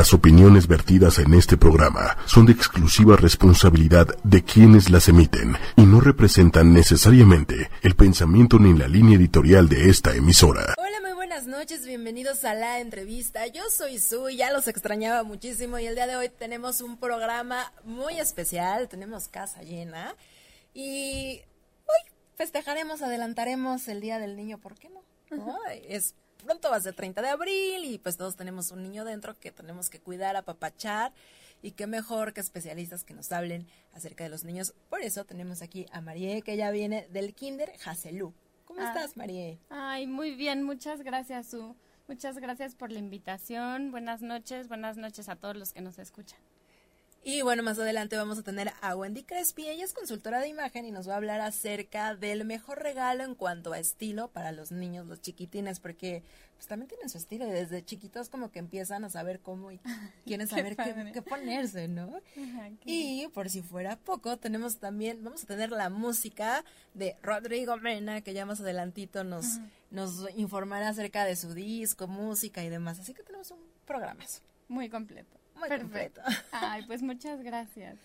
Las opiniones vertidas en este programa son de exclusiva responsabilidad de quienes las emiten y no representan necesariamente el pensamiento ni la línea editorial de esta emisora. Hola, muy buenas noches, bienvenidos a la entrevista. Yo soy Su ya los extrañaba muchísimo y el día de hoy tenemos un programa muy especial, tenemos casa llena y hoy festejaremos, adelantaremos el Día del Niño, ¿por qué no? Es pronto va a ser 30 de abril y pues todos tenemos un niño dentro que tenemos que cuidar, apapachar y qué mejor que especialistas que nos hablen acerca de los niños. Por eso tenemos aquí a Marie que ya viene del Kinder Haselú. ¿Cómo Ah. estás, Marie? Ay, muy bien, muchas gracias, Su. Muchas gracias por la invitación. Buenas noches, buenas noches a todos los que nos escuchan. Y bueno, más adelante vamos a tener a Wendy Crespi. Ella es consultora de imagen y nos va a hablar acerca del mejor regalo en cuanto a estilo para los niños, los chiquitines, porque pues también tienen su estilo y desde chiquitos como que empiezan a saber cómo y quieren saber qué ponerse, ¿no? Y por si fuera poco, tenemos también, vamos a tener la música de Rodrigo Mena, que ya más adelantito nos, nos informará acerca de su disco, música y demás. Así que tenemos un programazo. Muy completo. Muy Perfecto. completo. Ay, pues muchas gracias.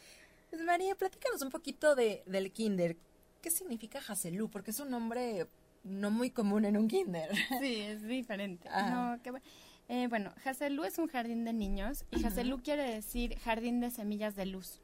Pues María, platícanos un poquito de, del kinder. ¿Qué significa Haselú? Porque es un nombre no muy común en un kinder. Sí, es diferente. Ajá. No, qué bu- eh, bueno, Haselú es un jardín de niños y Haselú quiere decir jardín de semillas de luz.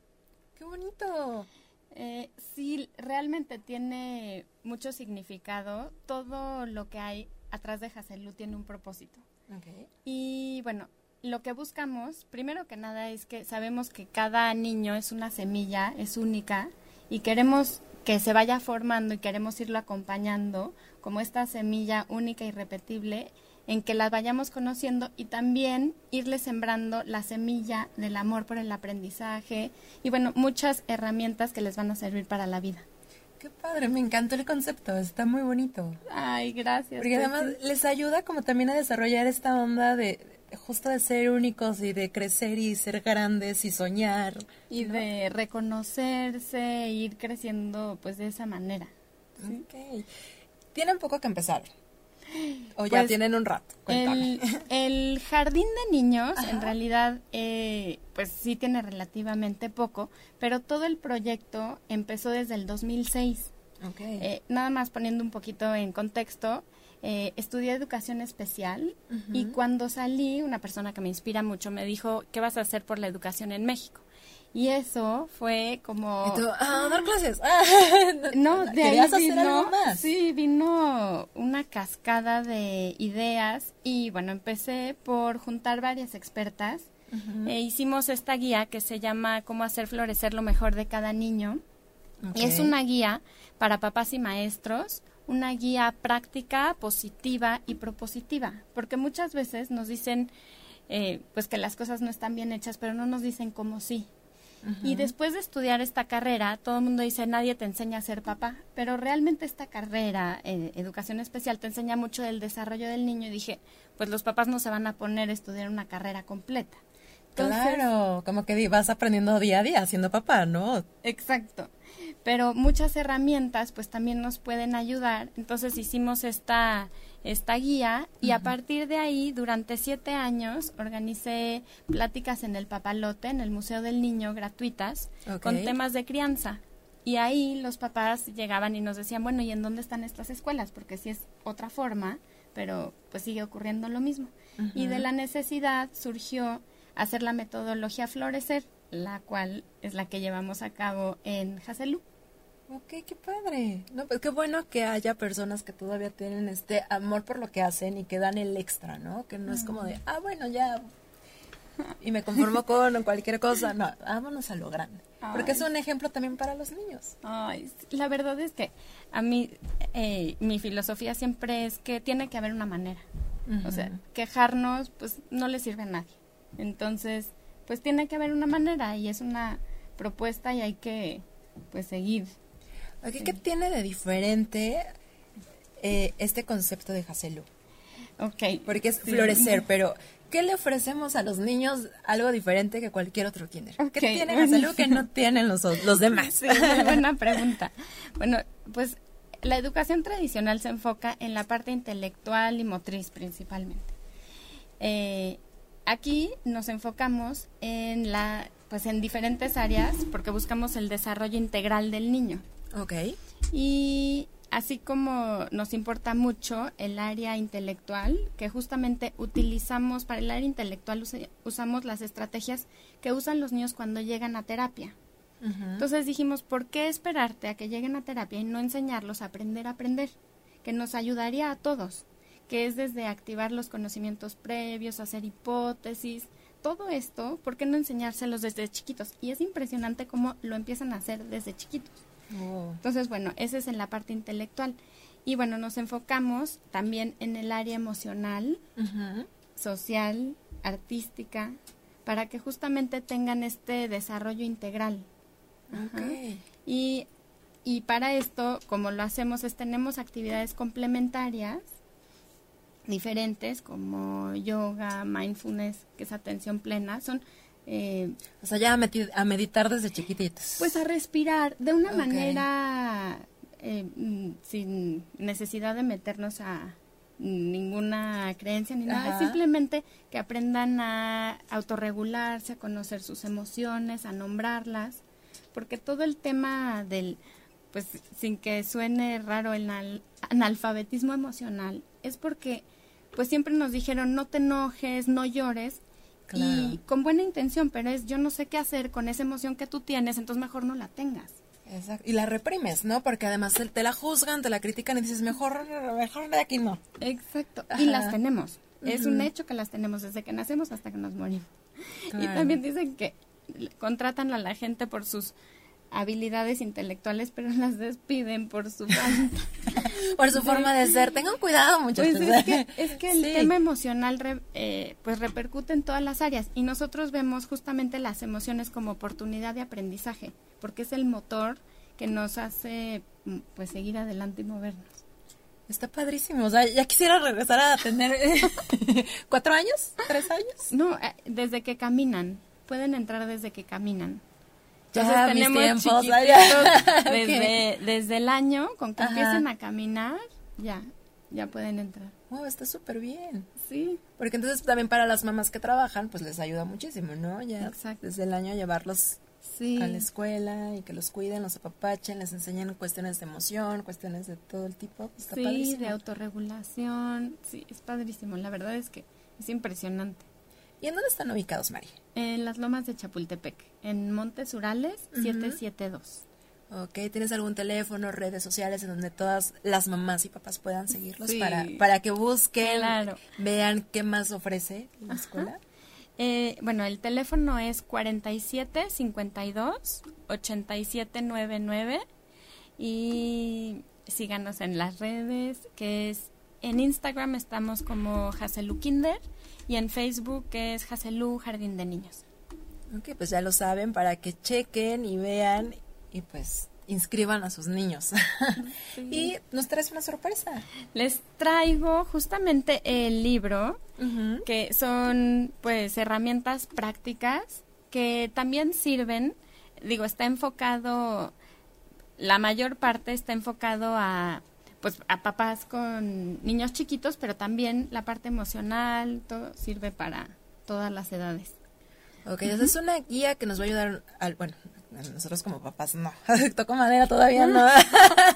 ¡Qué bonito! Eh, sí, realmente tiene mucho significado. Todo lo que hay atrás de Haselú tiene un propósito. Ok. Y bueno, lo que buscamos, primero que nada, es que sabemos que cada niño es una semilla, es única, y queremos que se vaya formando y queremos irlo acompañando como esta semilla única y repetible en que la vayamos conociendo y también irle sembrando la semilla del amor por el aprendizaje y bueno, muchas herramientas que les van a servir para la vida. ¡Qué padre! Me encantó el concepto. Está muy bonito. Ay, gracias. Porque además les ayuda como también a desarrollar esta onda de justo de ser únicos y de crecer y ser grandes y soñar. y de reconocerse e ir creciendo pues de esa manera. Ok. Tienen poco que empezar. O ya Pues, tienen un rato. Cuéntame. El, el jardín de niños en realidad eh, pues sí tiene relativamente poco, pero todo el proyecto empezó desde el 2006. Ok. Eh, nada más poniendo un poquito en contexto, eh, estudié educación especial y cuando salí una persona que me inspira mucho me dijo, ¿qué vas a hacer por la educación en México? Y eso fue como... Y tú, ah, dar clases. Ah, No, de ahí ¿Querías hacer vino, algo más? sí, vino una cascada de ideas y bueno, empecé por juntar varias expertas. e hicimos esta guía que se llama Cómo hacer florecer lo mejor de cada niño. Y es una guía para papás y maestros, una guía práctica, positiva y propositiva, porque muchas veces nos dicen eh, pues que las cosas no están bien hechas, pero no nos dicen cómo sí. Y después de estudiar esta carrera, todo el mundo dice, nadie te enseña a ser papá, pero realmente esta carrera, eh, educación especial, te enseña mucho del desarrollo del niño y dije, pues los papás no se van a poner a estudiar una carrera completa. Entonces, Claro, como que vas aprendiendo día a día siendo papá, ¿no? Exacto. Pero muchas herramientas pues también nos pueden ayudar. Entonces hicimos esta, esta guía y a partir de ahí durante siete años organicé pláticas en el Papalote, en el Museo del Niño, gratuitas, con temas de crianza. Y ahí los papás llegaban y nos decían, bueno, ¿y en dónde están estas escuelas? Porque sí es otra forma, pero pues sigue ocurriendo lo mismo. Y de la necesidad surgió hacer la metodología Florecer, la cual es la que llevamos a cabo en Haselú. Ok, qué padre. No, pues qué bueno que haya personas que todavía tienen este amor por lo que hacen y que dan el extra, ¿no? Que no es como de, ah, bueno, ya. Y me conformo con cualquier cosa. No, vámonos a lo grande. Porque es un ejemplo también para los niños. Ay, la verdad es que a mí eh, mi filosofía siempre es que tiene que haber una manera. O sea, quejarnos pues no le sirve a nadie. Entonces, pues tiene que haber una manera y es una propuesta y hay que pues seguir. ¿Qué tiene de diferente eh, este concepto de Haselú? Ok. Porque es Sí. florecer, pero ¿qué le ofrecemos a los niños algo diferente que cualquier otro kinder? ¿Qué tiene Haselú que no tienen los, demás? Sí, muy buena pregunta. Bueno, pues la educación tradicional se enfoca en la parte intelectual y motriz principalmente. Eh, aquí nos enfocamos en la pues en diferentes áreas porque buscamos el desarrollo integral del niño. Ok. Y así como nos importa mucho el área intelectual, que justamente utilizamos para el área intelectual usamos las estrategias que usan los niños cuando llegan a terapia. Entonces dijimos, ¿por qué esperarte a que lleguen a terapia y no enseñarlos a aprender a aprender? Que nos ayudaría a todos, que es desde activar los conocimientos previos, hacer hipótesis, todo esto, ¿por qué no enseñárselos desde chiquitos? Y es impresionante cómo lo empiezan a hacer desde chiquitos. Oh. Entonces, bueno, ese es en la parte intelectual. Y bueno, nos enfocamos también en el área emocional, social, artística, para que justamente tengan este desarrollo integral. Y, y para esto, como lo hacemos, es tenemos actividades complementarias diferentes como yoga, mindfulness, que es atención plena, son... Eh, o sea, ya a, meditar desde chiquititos. Pues a respirar de una manera eh, mm, sin necesidad de meternos a ninguna creencia ni nada, simplemente que aprendan a autorregularse, a conocer sus emociones, a nombrarlas porque todo el tema del, pues sin que suene raro, el analfabetismo emocional, es porque pues siempre nos dijeron no te enojes, no llores, y con buena intención, pero es yo no sé qué hacer con esa emoción que tú tienes, entonces mejor no la tengas. Exacto. Y la reprimes, ¿no? Porque además te la juzgan, te la critican y dices, mejor, mejor de aquí no. Exacto. Y las tenemos. Es un hecho que las tenemos desde que nacemos hasta que nos morimos. Y también dicen que contratan a la gente por sus habilidades intelectuales, pero las despiden por su por su forma de ser. Tengan cuidado, muchachos. Pues es que, es que el tema emocional eh, pues repercute en todas las áreas y nosotros vemos justamente las emociones como oportunidad de aprendizaje, porque es el motor que nos hace mm, pues seguir adelante y movernos. Está padrísimo. O sea, ya quisiera regresar a tener cuatro años, tres años. No, eh, desde que caminan pueden entrar desde que caminan. Ya, tenemos tiempos, desde, desde el año, con que empiecen a caminar, ya, ya pueden entrar. Wow, está súper bien. Sí. Porque entonces también para las mamás que trabajan, pues les ayuda muchísimo, ¿no? Ya Exacto. desde el año llevarlos a la escuela y que los cuiden, los apapachen, les enseñan cuestiones de emoción, cuestiones de todo el tipo. Está sí, de autorregulación. Sí, es padrísimo. La verdad es que es impresionante. ¿Y en dónde están ubicados, Mari? En las lomas de Chapultepec, en Montes Urales 772. Ok, ¿tienes algún teléfono, redes sociales en donde todas las mamás y papás puedan seguirlos para, para que busquen, vean qué más ofrece la escuela? Eh, bueno, el teléfono es 4752 8799 y síganos en las redes, que es en Instagram estamos como Haselu Kinder y en Facebook es Haselú Jardín de Niños. Ok, pues ya lo saben para que chequen y vean y pues inscriban a sus niños. y nos traes una sorpresa. Les traigo justamente el libro, que son pues herramientas prácticas que también sirven, digo, está enfocado, la mayor parte está enfocado a pues a papás con niños chiquitos, pero también la parte emocional, todo sirve para todas las edades. Ok, esa es una guía que nos va a ayudar al, bueno, nosotros como papás no, toco madera todavía no,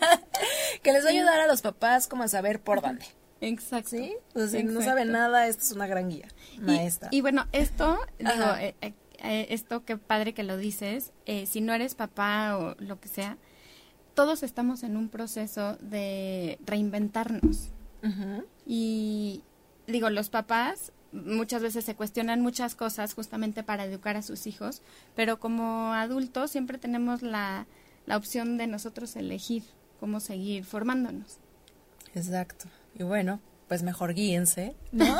que les va a ayudar a los papás como a saber por dónde. Exacto. ¿Sí? Pues si no saben nada, esto es una gran guía, maestra. Y, bueno, esto, digo, eh, eh, eh, esto qué padre que lo dices, si no eres papá o lo que sea, todos estamos en un proceso de reinventarnos. Y digo, los papás muchas veces se cuestionan muchas cosas justamente para educar a sus hijos, pero como adultos siempre tenemos la, la opción de nosotros elegir cómo seguir formándonos. Exacto. Y bueno, pues mejor guíense, ¿no?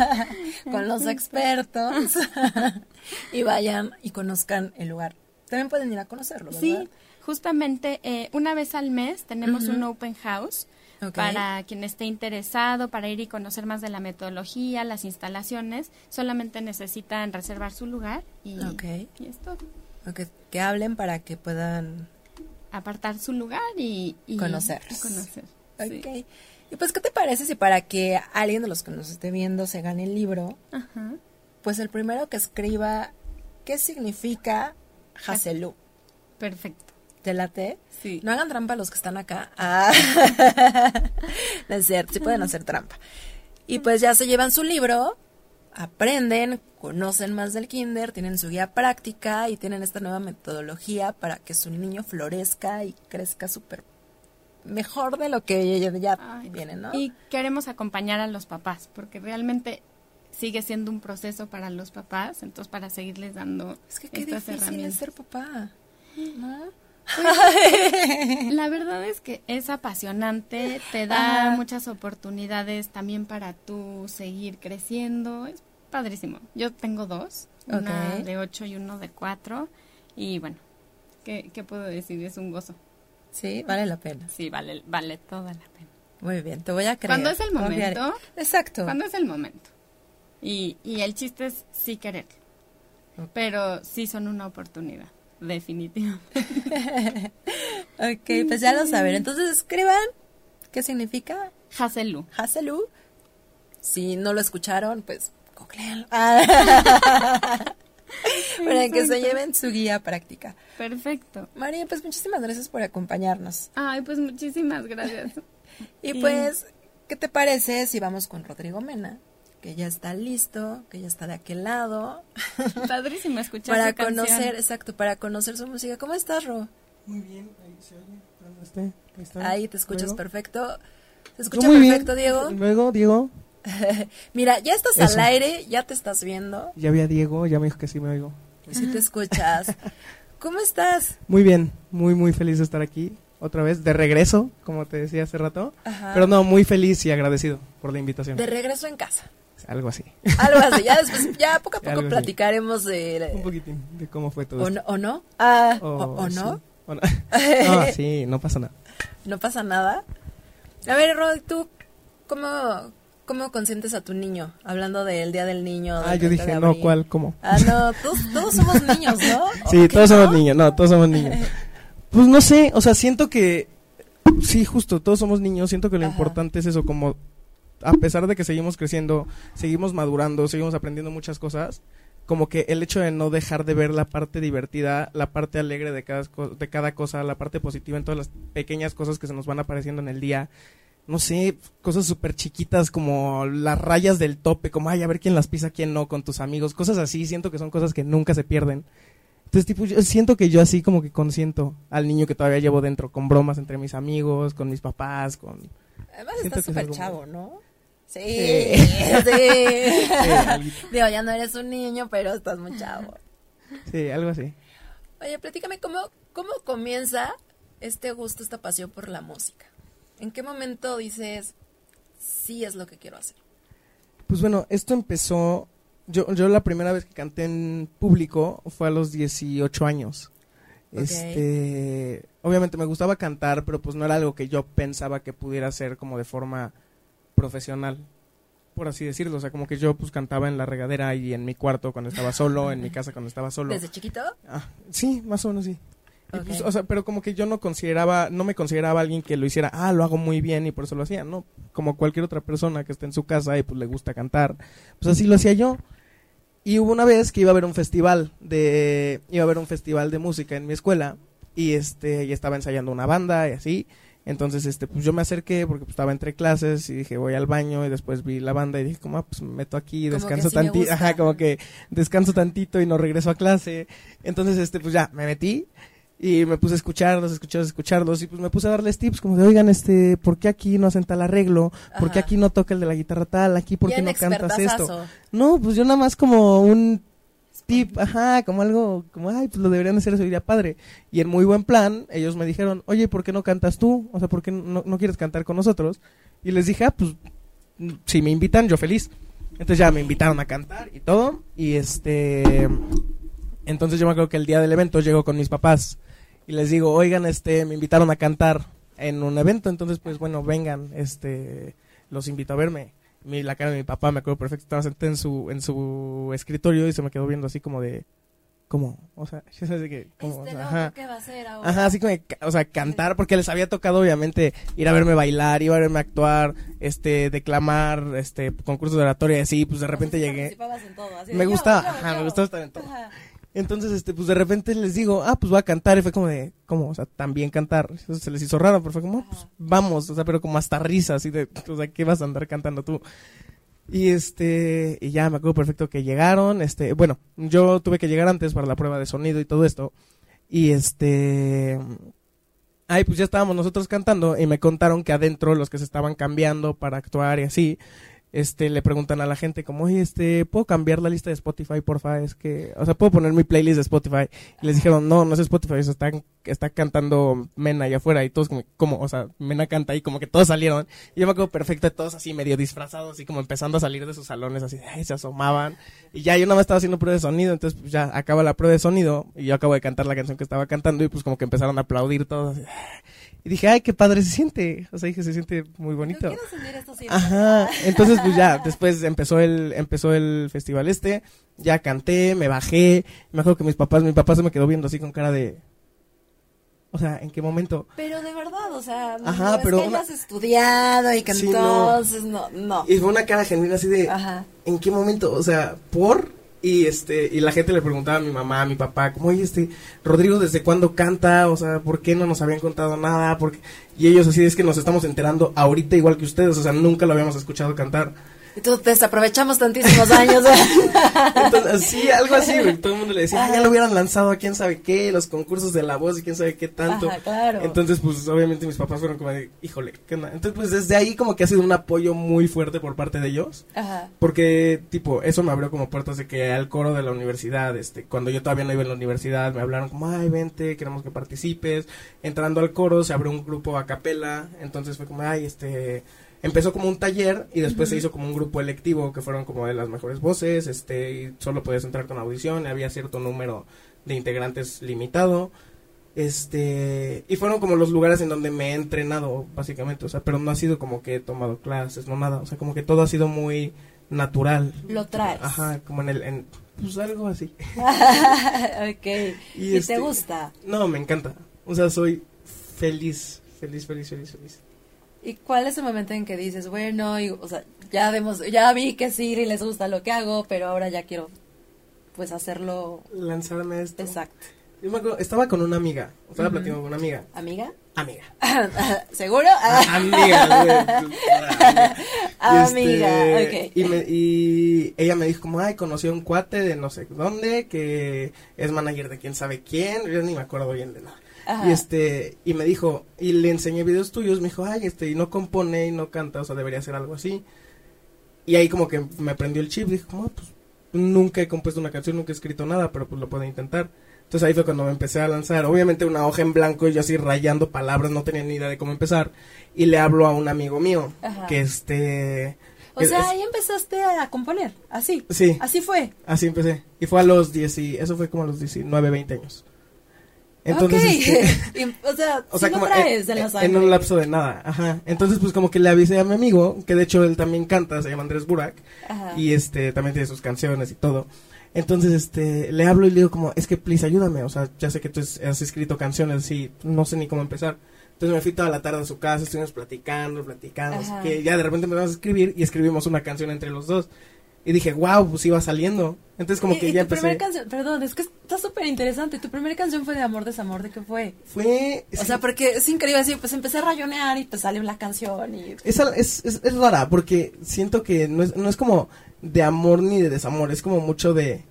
Con los expertos y vayan y conozcan el lugar. También pueden ir a conocerlo, ¿verdad? Sí, justamente eh, una vez al mes tenemos un open house para quien esté interesado, para ir y conocer más de la metodología, las instalaciones. Solamente necesitan reservar su lugar y, y es todo. Que hablen para que puedan apartar su lugar y, conocer. conocer. Y pues, ¿qué te parece si para que alguien de los que nos esté viendo se gane el libro, pues el primero que escriba qué significa Haselú. Perfecto. ¿Te late? Sí. No hagan trampa los que están acá. Ah. no es cierto, sí pueden hacer trampa. Y pues ya se llevan su libro, aprenden, conocen más del kinder, tienen su guía práctica y tienen esta nueva metodología para que su niño florezca y crezca súper mejor de lo que ya, Ay, viene, ¿no? Y queremos acompañar a los papás, porque realmente sigue siendo un proceso para los papás, entonces para seguirles dando es que qué estas difícil es ser papá, ¿no? La verdad es que es apasionante, te da muchas oportunidades también para tú seguir creciendo, es padrísimo. Yo tengo dos, una Ok. de ocho y uno de cuatro, y bueno, ¿qué, qué puedo decir? Es un gozo. Sí, vale la pena. Sí, vale, vale toda la pena. Muy bien, te voy a creer. Cuando es el momento, Exacto. Cuando es el momento. Y, y el chiste es sí querer. Pero sí son una oportunidad, definitivamente. Ok, pues ya lo saben. Entonces escriban qué significa Hazelú. Haselú. Si no lo escucharon, pues googleenlo. Ah. Para que se lleven su guía práctica. Perfecto. María, pues muchísimas gracias por acompañarnos. Ay, pues muchísimas gracias. Y- pues, ¿qué te parece si vamos con Rodrigo Mena? Que ya está listo, que ya está de aquel lado. Padrísimo escuchar para canción. conocer, exacto, para conocer su música. ¿Cómo estás, Ro? Muy bien, ahí se oye. ¿Dónde esté? Ahí, está. Ahí te escuchas Luego. perfecto. ¿Se Yo escucha muy bien. perfecto, Diego? Luego, Diego. Mira, ya estás Eso. al aire, ya te estás viendo. Ya vi a Diego, ya me dijo que sí me oigo. Si te escuchas. ¿Cómo estás? Muy bien, muy, muy feliz de estar aquí. Otra vez, de regreso, como te decía hace rato. Ajá. Pero no, muy feliz y agradecido por la invitación. De regreso en casa. Algo así. Algo así. Ya después, ya poco a poco platicaremos de. Un poquitín de cómo fue todo ¿O esto. no? ¿O no? Ah, Oh, ¿o, o no? sí. ¿O no? No, sí, no pasa nada. No pasa nada. A ver, Rod, ¿tú cómo, cómo consientes a tu niño? Hablando del Día del Niño. Ah, del 30 yo dije, no. ¿cuál? ¿Cómo? Ah, no, todos, todos somos niños, ¿no? Sí, ¿O qué todos somos niños, no, todos somos niños. Pues no sé, o sea, siento que, sí, justo, todos somos niños, siento que lo Ajá. importante es eso, como, a pesar de que seguimos creciendo, seguimos madurando, seguimos aprendiendo muchas cosas, como que el hecho de no dejar de ver la parte divertida, la parte alegre de cada, de cada cosa, la parte positiva en todas las pequeñas cosas que se nos van apareciendo en el día, no sé, cosas súper chiquitas como las rayas del tope, como, ay, a ver quién las pisa, quién no, con tus amigos, cosas así, siento que son cosas que nunca se pierden. Entonces, tipo, yo siento que yo así como que consiento al niño que todavía llevo dentro, con bromas entre mis amigos, con mis papás, con... Además Siento estás que es súper algo chavo, ¿no? Sí, Sí. sí. Digo, ya no eres un niño, pero estás muy chavo. Sí, algo así. Oye, platícame, ¿cómo, ¿cómo comienza este gusto, esta pasión por la música? ¿En qué momento dices, sí es lo que quiero hacer? Pues bueno, esto empezó... Yo, yo la primera vez que canté en público fue a los 18 años. Este, obviamente me gustaba cantar, pero pues no era algo que yo pensaba que pudiera hacer como de forma profesional, por así decirlo. O sea, como que yo pues cantaba en la regadera y en mi cuarto cuando estaba solo, en mi casa cuando estaba solo. ¿Desde chiquito? Ah, sí, más o menos sí. Pues, o sea, pero como que yo no consideraba, no me consideraba alguien que lo hiciera, ah, lo hago muy bien y por eso lo hacía, ¿no? Como cualquier otra persona que esté en su casa y pues le gusta cantar, pues así lo hacía yo. Y hubo una vez que iba a haber un festival de, iba a haber un festival de música en mi escuela y este, y estaba ensayando una banda y así. Entonces, este, pues yo me acerqué porque pues, estaba entre clases y dije, voy al baño y después vi la banda y dije, como, ah, pues me meto aquí, descanso sí tantito, ajá, como que descanso tantito y no regreso a clase. Entonces, este, pues ya, me metí y me puse a escucharlos, escucharlos, escucharlos y pues me puse a darles tips como de, oigan, este, ¿por qué aquí no hacen tal arreglo? ¿Por qué aquí no toca el de la guitarra tal? ¿Aquí por qué no cantas esto? No, pues yo nada más como un ajá, como algo, como, ay, pues lo deberían hacer, eso iría padre. Y en muy buen plan, ellos me dijeron, oye, ¿por qué no cantas tú? O sea, ¿por qué no, no quieres cantar con nosotros? Y les dije, ah, pues, si me invitan, yo feliz. Entonces ya me invitaron a cantar y todo. Y este, entonces yo me acuerdo que el día del evento llego con mis papás y les digo, oigan, este, me invitaron a cantar en un evento, entonces pues bueno, vengan, este, los invito a verme. Mi, la cara de mi papá, me acuerdo perfecto, estaba sentada en su, en su escritorio y se me quedó viendo así como de, ¿cómo? O sea, que, ¿cómo? Este O sea, loco, ajá. ¿qué va a hacer ahora? Ajá, así como, de o sea, cantar, porque les había tocado obviamente ir a verme bailar, ir a verme actuar, este, declamar, este, concursos de oratoria y así, pues de repente O sea, llegué. participabas en todo, así de, Me yo, gustaba, yo, ajá, yo. me gustaba estar en todo. Ajá. Entonces, este, pues de repente les digo, ah, pues voy a cantar, y fue como de, ¿cómo? O sea, también cantar. Eso se les hizo raro, pero fue como, ah, pues vamos, o sea, pero como hasta risa, así de, o sea, ¿qué vas a andar cantando tú? Y este, y ya me acuerdo perfecto que llegaron, este, bueno, yo tuve que llegar antes para la prueba de sonido y todo esto. Y este, ay, pues ya estábamos nosotros cantando y me contaron que adentro los que se estaban cambiando para actuar y así, este, le preguntan a la gente como, este, ¿puedo cambiar la lista de Spotify, porfa? Es que, o sea, ¿puedo poner mi playlist de Spotify? Y les dijeron, no, no es Spotify, eso está, está cantando Mena allá afuera y todos como, ¿cómo? O sea, Mena canta y como que todos salieron. Y yo me acuerdo perfecto todos así medio disfrazados, así como empezando a salir de sus salones, así, ay, se asomaban. Y ya yo nada más estaba haciendo prueba de sonido, entonces pues ya acaba la prueba de sonido y yo acabo de cantar la canción que estaba cantando y pues como que empezaron a aplaudir todos. así, y dije, ay, qué padre se siente. O sea, dije, se siente muy Yo bonito. quiero sentir esto siempre. Ajá, entonces pues ya, después empezó el, empezó el festival este, ya canté, me bajé, me acuerdo que mis papás, mi papá se me quedó viendo así con cara de, o sea, ¿en qué momento? Pero de verdad, o sea, Ajá, no es pero que una- hayas estudiado y que Sí, no. no, no. Y fue una cara genuina así de, Ajá. ¿en qué momento? O sea, ¿por? Y este, y la gente le preguntaba a mi mamá, a mi papá, como, oye, este, Rodrigo, ¿desde cuándo canta? O sea, ¿por qué no nos habían contado nada? Porque, y ellos así, es que nos estamos enterando ahorita igual que ustedes, o sea, nunca lo habíamos escuchado cantar. Tú desaprovechamos tantísimos años. Entonces, sí, algo así, güey. Todo el mundo le decía, "Ah, ya lo hubieran lanzado a quién sabe qué, los concursos de la voz y quién sabe qué tanto. Ajá, claro. Entonces, pues, obviamente mis papás fueron como de, híjole, ¿qué onda? Entonces, pues, desde ahí como que ha sido un apoyo muy fuerte por parte de ellos. Ajá. Porque, tipo, eso me abrió como puertas de que al coro de la universidad, este, cuando yo todavía no iba en la universidad, me hablaron como, ay, vente, queremos que participes. Entrando al coro, se abrió un grupo a capela, entonces fue como, ay, este, empezó como un taller y después se hizo como un grupo electivo que fueron como de las mejores voces, este, y solo podías entrar con audición, y había cierto número de integrantes limitado. Este, y fueron como los lugares en donde me he entrenado, básicamente, o sea, pero no ha sido como que he tomado clases, no nada, o sea, como que todo ha sido muy natural. Lo traes. Ajá, como en el, en, pues algo así. ok. Y ¿Y, este- te gusta? No, me encanta, o sea, soy feliz, feliz, feliz, feliz, feliz. ¿Y cuál es el momento en que dices, bueno, y, o sea, ya demos, ya vi que sí y les gusta lo que hago, pero ahora ya quiero, pues, hacerlo Lanzarme a esto. exacto. Yo me acuerdo, estaba con una amiga, estaba Ujú. platicando con una amiga. ¿Amiga? Amiga. ¿Seguro? Ah, amiga, güey. Amiga, Este, ok. Y, me- y ella me dijo como, ay, conocí a un cuate de no sé dónde, que es manager de quién sabe quién, yo ni me acuerdo bien de nada. Ajá. Y este, y me dijo, y le enseñé videos tuyos, me dijo, ay, este, y no compone y no canta, o sea, debería hacer algo así. Y ahí como que me prendió el chip, dije, como, pues, nunca he compuesto una canción, nunca he escrito nada, pero pues lo puedo intentar. Entonces ahí fue cuando me empecé a lanzar, obviamente una hoja en blanco y yo así rayando palabras, no tenía ni idea de cómo empezar. Y le hablo a un amigo mío, Ajá. que este... O es- sea, ahí empezaste a componer, así. Sí. Así fue. Así empecé. Y fue a los 10, y- eso fue como a los 19, 20 años. Entonces, ok. este, Y, o sea, o sea, sí como lo traes en, en la en un lapso de nada, ajá. Entonces, pues como que le avisé a mi amigo, que de hecho él también canta, se llama Andrés Burak, Ajá. y este también tiene sus canciones y todo. Entonces, este, le hablo y le digo como, es que please ayúdame, o sea, ya sé que tú has escrito canciones así, no sé ni cómo empezar. Entonces me fui toda la tarde a su casa, estuvimos platicando, platicando, que ya de repente empezamos a escribir y escribimos una canción entre los dos. Y dije, wow, pues iba saliendo. Entonces como Y- que y ya tu empecé. primera canción, perdón, es que está súper interesante. Tu primera canción fue de amor, desamor, ¿de qué fue? Fue... O sea, porque es increíble así, pues empecé a rayonear y pues salió la canción y... Es, es, es, es rara porque siento que no es, no es como de amor ni de desamor, es como mucho de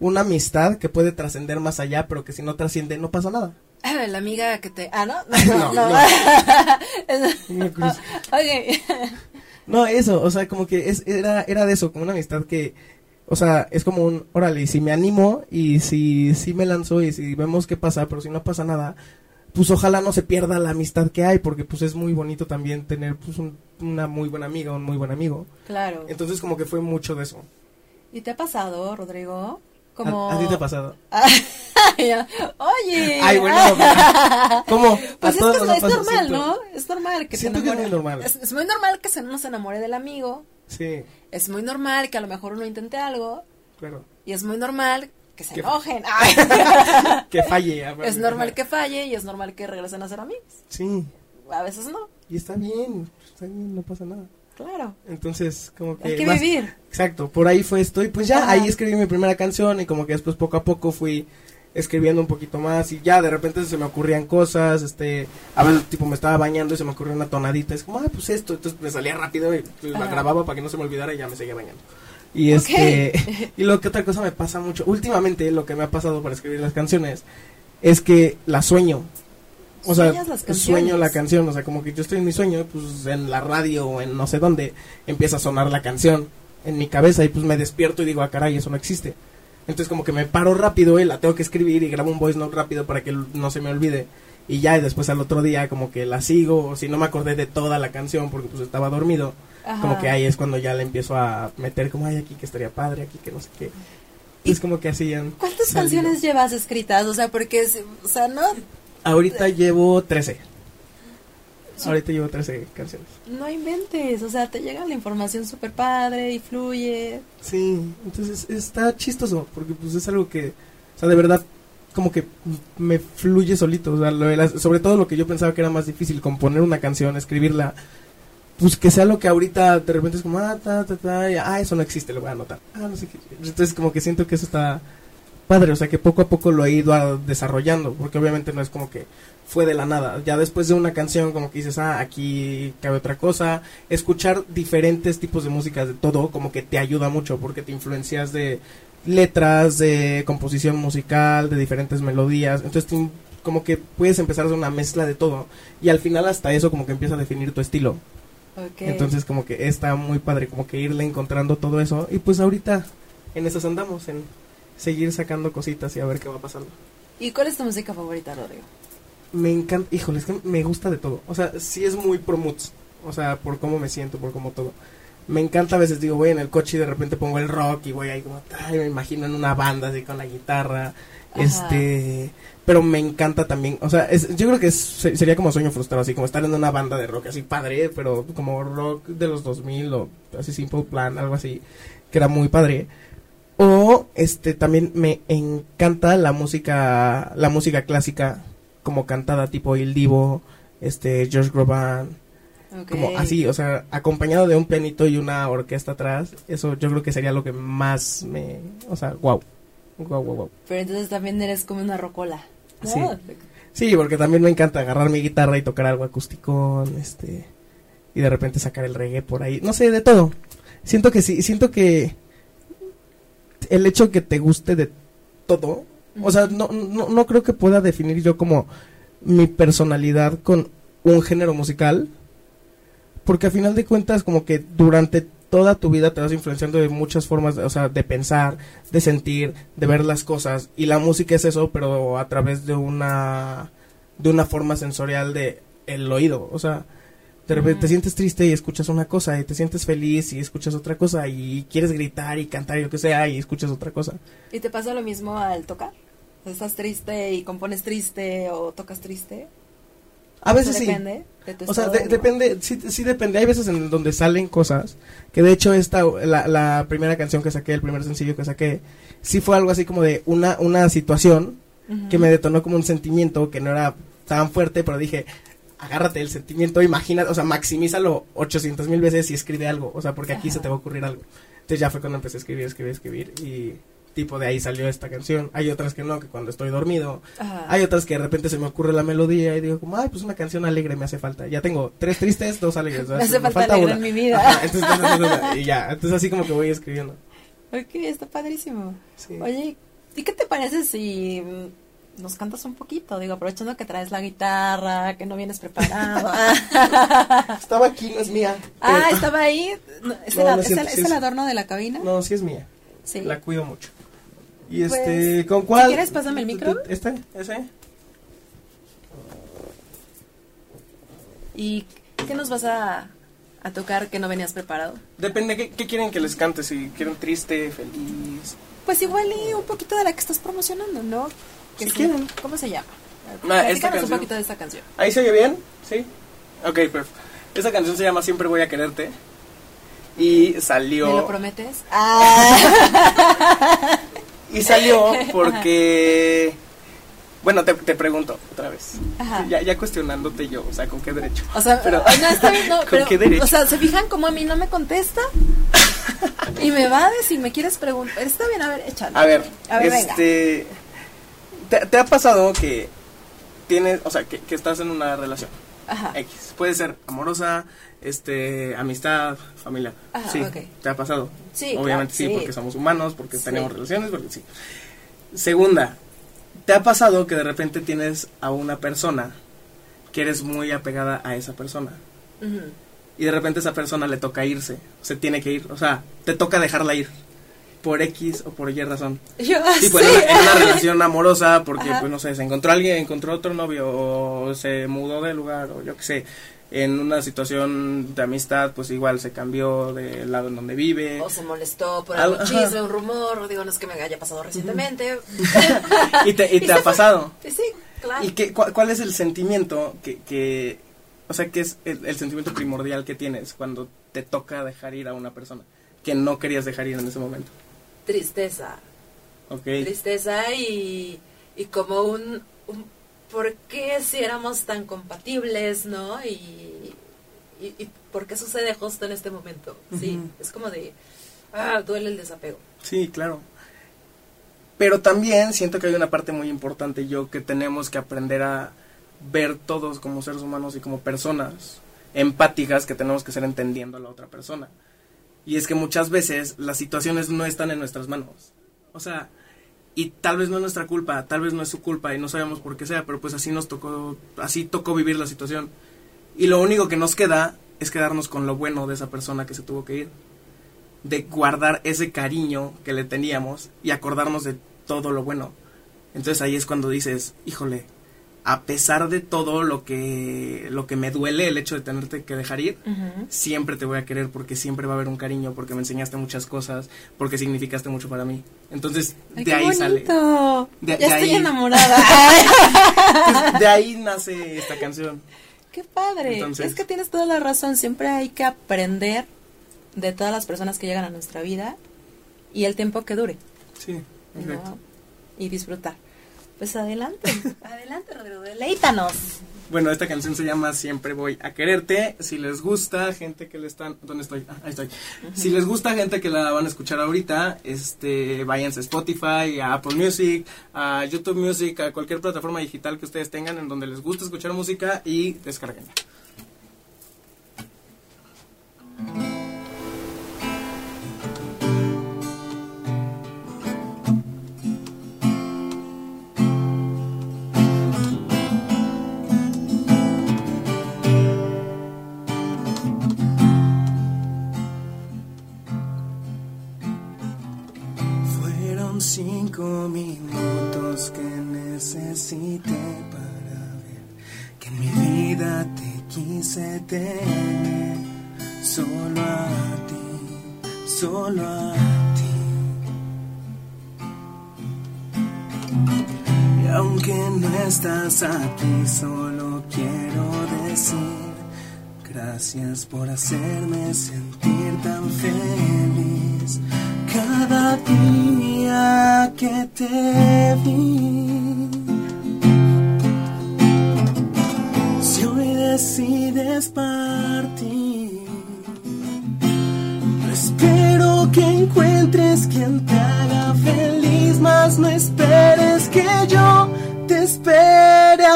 una amistad que puede trascender más allá, pero que si no trasciende no pasa nada. La amiga que te... Ah, ¿no? No, no. Una cruz. ok. No, eso, o sea, como que es, era, era de eso, como una amistad que, o sea, es como un, órale, si me animo y si, si me lanzo y si vemos qué pasa, pero si no pasa nada, pues ojalá no se pierda la amistad que hay, porque pues es muy bonito también tener pues un- una muy buena amiga, un muy buen amigo. Claro. Entonces como que fue mucho de eso. ¿Y te ha pasado, Rodrigo? ¿A- Como... ¿A, ti te ha pasado? Oye. Ay, bueno, pero- ¿cómo? Pues A es que es, es normal, siento. ¿no? Es normal que Siento se que es enamore. muy normal. Es, es muy normal que se, uno se enamore del amigo. Sí, Es muy normal que a lo mejor uno intente algo. claro. Y es muy normal que se Que- enojen. que falle. a- es normal que falle y es normal que regresen a ser amigos. Sí, A veces no, y está bien, está bien, no pasa nada. Claro. Entonces, como que... Hay que más- vivir. Exacto, por ahí fue esto y pues ya Ajá. ahí escribí mi primera canción y como que después poco a poco fui escribiendo un poquito más y ya de repente se me ocurrían cosas, este, a veces tipo me estaba bañando y se me ocurrió una tonadita, es como, ah, pues esto, entonces me salía rápido y pues, la grababa para que no se me olvidara y ya me seguía bañando. Y este, y lo que otra cosa me pasa mucho, últimamente lo que me ha pasado para escribir las canciones es que la sueño. O sea, sueño la canción, o sea, como que yo estoy en mi sueño, pues en la radio o en no sé dónde empieza a sonar la canción en mi cabeza y pues me despierto y digo, ah, caray, eso no existe. Entonces como que me paro rápido y la tengo que escribir y grabo un voice note rápido para que no se me olvide. Y ya, y después al otro día como que la sigo, o si no me acordé de toda la canción porque pues estaba dormido, Ajá. como que ahí es cuando ya le empiezo a meter como, ay, aquí que estaría padre, aquí que no sé qué. Es como que hacían... ¿Cuántas canciones llevas escritas? O sea, porque, o sea, no, Ahorita llevo 13. Ahorita llevo 13 canciones. no inventes. O sea, te llega la información súper padre y fluye. Sí, entonces está chistoso, porque pues es algo que, o sea, de verdad, como que me fluye solito, o sea, lo de las- sobre todo lo que yo pensaba que era más difícil, componer una canción, escribirla, pues que sea lo que ahorita de repente es como, ah, ta, ta, ta, y, ah, eso no existe, lo voy a anotar, ah, no sé qué, entonces como que siento que eso está padre, o sea, que poco a poco lo he ido a- desarrollando, porque obviamente no es como que fue de la nada, ya después de una canción como que dices, ah, aquí cabe otra cosa, escuchar diferentes tipos de música de todo como que te ayuda mucho porque te influencias de letras, de composición musical, de diferentes melodías, entonces te- como que puedes empezar a hacer una mezcla de todo y al final hasta eso como que empieza a definir tu estilo. Entonces como que está muy padre como que irle encontrando todo eso. Y pues ahorita en esas andamos, en seguir sacando cositas y a ver qué va pasando. ¿Y cuál es tu música favorita, Rodrigo? Me encanta, híjole, es que me gusta de todo. O sea, sí es muy pro moods. O sea, por cómo me siento, por cómo todo. Me encanta a veces, digo, voy en el coche y de repente pongo el rock y voy ahí como, ay, me imagino en una banda así con la guitarra. Ajá. Este, pero me encanta también, o sea, es- yo creo que es- se- sería como sueño frustrado, así como estar en una banda de rock así padre, pero como rock de los 2000 o así Simple Plan, algo así, que era muy padre. O este también me encanta la música la música clásica como cantada tipo Il Divo, este George Groban, como así, o sea, acompañado de un pianito y una orquesta atrás, eso yo creo que sería lo que más me, o sea, wow. Wow, wow, wow. Pero entonces también eres como una rocola. ¿no? Sí. Sí, porque también me encanta agarrar mi guitarra y tocar algo acústico, este y de repente sacar el reggae por ahí, no sé, de todo. Siento que sí, siento que el hecho que te guste de todo, o sea, no, no, no creo que pueda definir yo como mi personalidad con un género musical, porque a final de cuentas como que durante toda tu vida te vas influenciando de muchas formas, o sea, de pensar, de sentir, de ver las cosas, y la música es eso, pero a través de una, de una forma sensorial de el oído, o sea, de repente te sientes triste y escuchas una cosa, y te sientes feliz y escuchas otra cosa, y quieres gritar y cantar y lo que sea, y escuchas otra cosa. ¿Y te pasa lo mismo al tocar? ¿Estás triste y compones triste o tocas triste? A veces sí. Depende de tu O sea, de- depende, sí, sí depende. Hay veces en donde salen cosas. Que de hecho esta, la, la primera canción que saqué, el primer sencillo que saqué, sí fue algo así como de una, una situación Ujú. que me detonó como un sentimiento que no era tan fuerte, pero dije, agárrate el sentimiento, imagina, o sea, maximízalo 800 mil veces y escribe algo. O sea, porque aquí Ajá. se te va a ocurrir algo. Entonces ya fue cuando empecé a escribir, escribir, escribir y tipo de ahí salió esta canción. Hay otras que no, que cuando estoy dormido Ajá. hay otras que de repente se me ocurre la melodía y digo como, ay, pues una canción alegre me hace falta. Ya tengo tres tristes, dos alegres. Me hace falta alegre en mi vida. Ajá, entonces, entonces, entonces, y ya, entonces así como que voy escribiendo. Ok, está padrísimo. Sí. Oye, ¿y qué te parece si nos cantas un poquito? Digo, aprovechando que traes la guitarra, que no vienes preparado. Estaba aquí, no es mía. ah, pero- estaba ahí. No, ¿Es, No, el, no es es cierto, el- sí es el es- adorno de la cabina? No, sí es mía. Sí. La cuido mucho. Y Pues, este, ¿con cuál? quieres, pásame el micro. ¿Este? ¿Ese? ¿Y qué nos vas a, a tocar que no venías preparado? Depende, ¿qué, qué quieren que les cante? Si quieren triste, feliz. Pues igual y un poquito de la que estás promocionando, ¿no? Si quieren. ¿Cómo se llama? Ah, esta Platícanos un canción. poquito de esta canción. ¿Ahí se oye bien? ¿Sí? Ok, perfecto. Esa canción se llama Siempre voy a quererte. Y salió... ¿Me lo prometes? Ah, Y salió porque... Bueno, te, te pregunto otra vez. Ajá. Ya, ya cuestionándote yo, o sea, ¿con qué derecho? O sea, Pero- no, está bien, no, ¿con pero, qué derecho? O sea, ¿se fijan cómo a mí no me contesta? Y me va a decir, me quieres preguntar. Está bien, a ver, échale. A ver, A ver, venga. ¿Te, te ha pasado que tienes, o sea, que, que estás en una relación? Ajá. X. Puede ser amorosa, este, amistad, familia. Ajá, sí, te ha pasado. Sí, Obviamente claro, sí, sí. porque somos humanos, porque Sí. tenemos relaciones, porque sí. Segunda, ¿te ha pasado que de repente tienes a una persona que eres muy apegada a esa persona? Y de repente esa persona le toca irse, se tiene que ir, o sea, te toca dejarla ir. Por X o por Y razón. Yo, Tipo, sí. en, una, en una relación amorosa, porque, Ajá. pues no sé, se encontró alguien, encontró otro novio, o se mudó de lugar, o yo qué sé. En una situación de amistad, pues igual se cambió del lado en donde vive. O se molestó por Al- algún ajá. chisme, un rumor, digo, no es que me haya pasado recientemente. y te, y te ha fue. pasado. Sí, sí, claro. ¿Y qué, cuál, cuál es el sentimiento que, que o sea, qué es el, el sentimiento primordial que tienes cuando te toca dejar ir a una persona que no querías dejar ir en ese momento? Tristeza. Tristeza y, y como un, un ¿por qué si éramos tan compatibles, no? Y, y, y ¿por qué sucede justo en este momento? Sí, es como de, ah, duele el desapego. Sí, claro. Pero también siento que hay una parte muy importante yo que tenemos que aprender a ver todos como seres humanos y como personas empáticas que tenemos que ser entendiendo a la otra persona. Y es que muchas veces las situaciones no están en nuestras manos. O sea, y tal vez no es nuestra culpa, tal vez no es su culpa y no sabemos por qué sea, pero pues así nos tocó, así tocó vivir la situación. Y lo único que nos queda es quedarnos con lo bueno de esa persona que se tuvo que ir de guardar ese cariño que le teníamos y acordarnos de todo lo bueno. Entonces ahí es cuando dices, híjole, a pesar de todo lo que lo que me duele el hecho de tenerte que dejar ir, siempre te voy a querer porque siempre va a haber un cariño, porque me enseñaste muchas cosas, porque significaste mucho para mí. Entonces, Ay, de qué ahí sale. bonito. De- ya de estoy ahí- enamorada. De ahí nace esta canción. Qué padre. Entonces- es que tienes toda la razón. Siempre hay que aprender de todas las personas que llegan a nuestra vida y el tiempo que dure. Sí. ¿no? Y disfrutar. Pues adelante. adelante, Rodrigo. Deleítanos. Bueno, esta canción se llama Siempre voy a quererte. Si les gusta, gente que le están, ¿dónde estoy? Ah, ahí estoy. Si les gusta, gente que la van a escuchar ahorita, este, váyanse a Spotify, a Apple Music, a YouTube Music, a cualquier plataforma digital que ustedes tengan en donde les gusta escuchar música y descarguenla. Cinco minutos que necesité para ver que en mi vida te quise tener solo a ti, solo a ti. Y aunque no estás aquí, solo quiero decir gracias por hacerme sentir tan feliz cada día que te vi. Si hoy decides partir, no espero que encuentres quien te haga feliz, más no esperes que yo te espere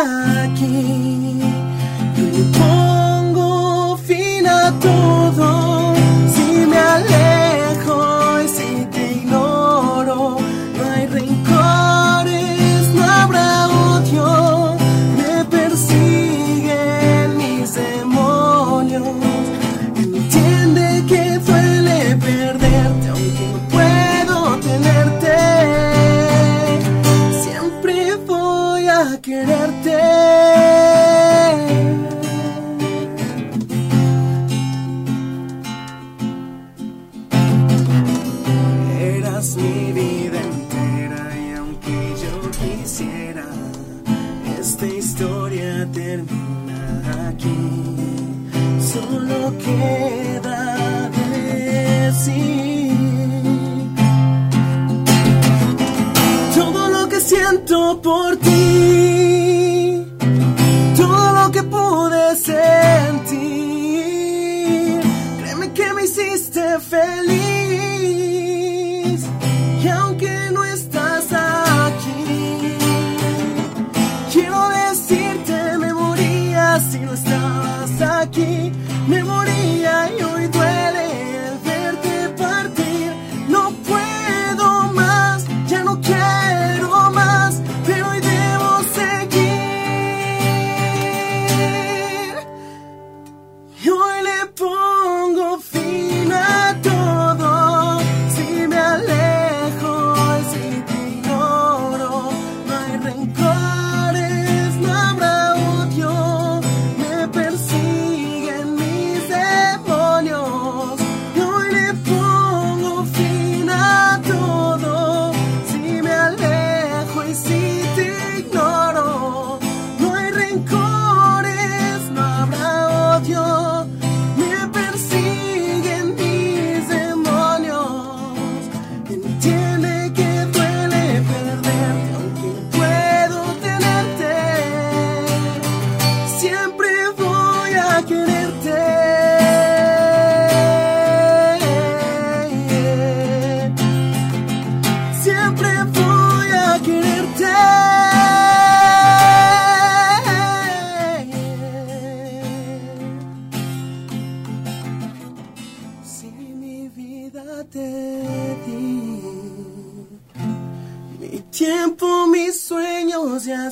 aquí. Yo pongo fin a todo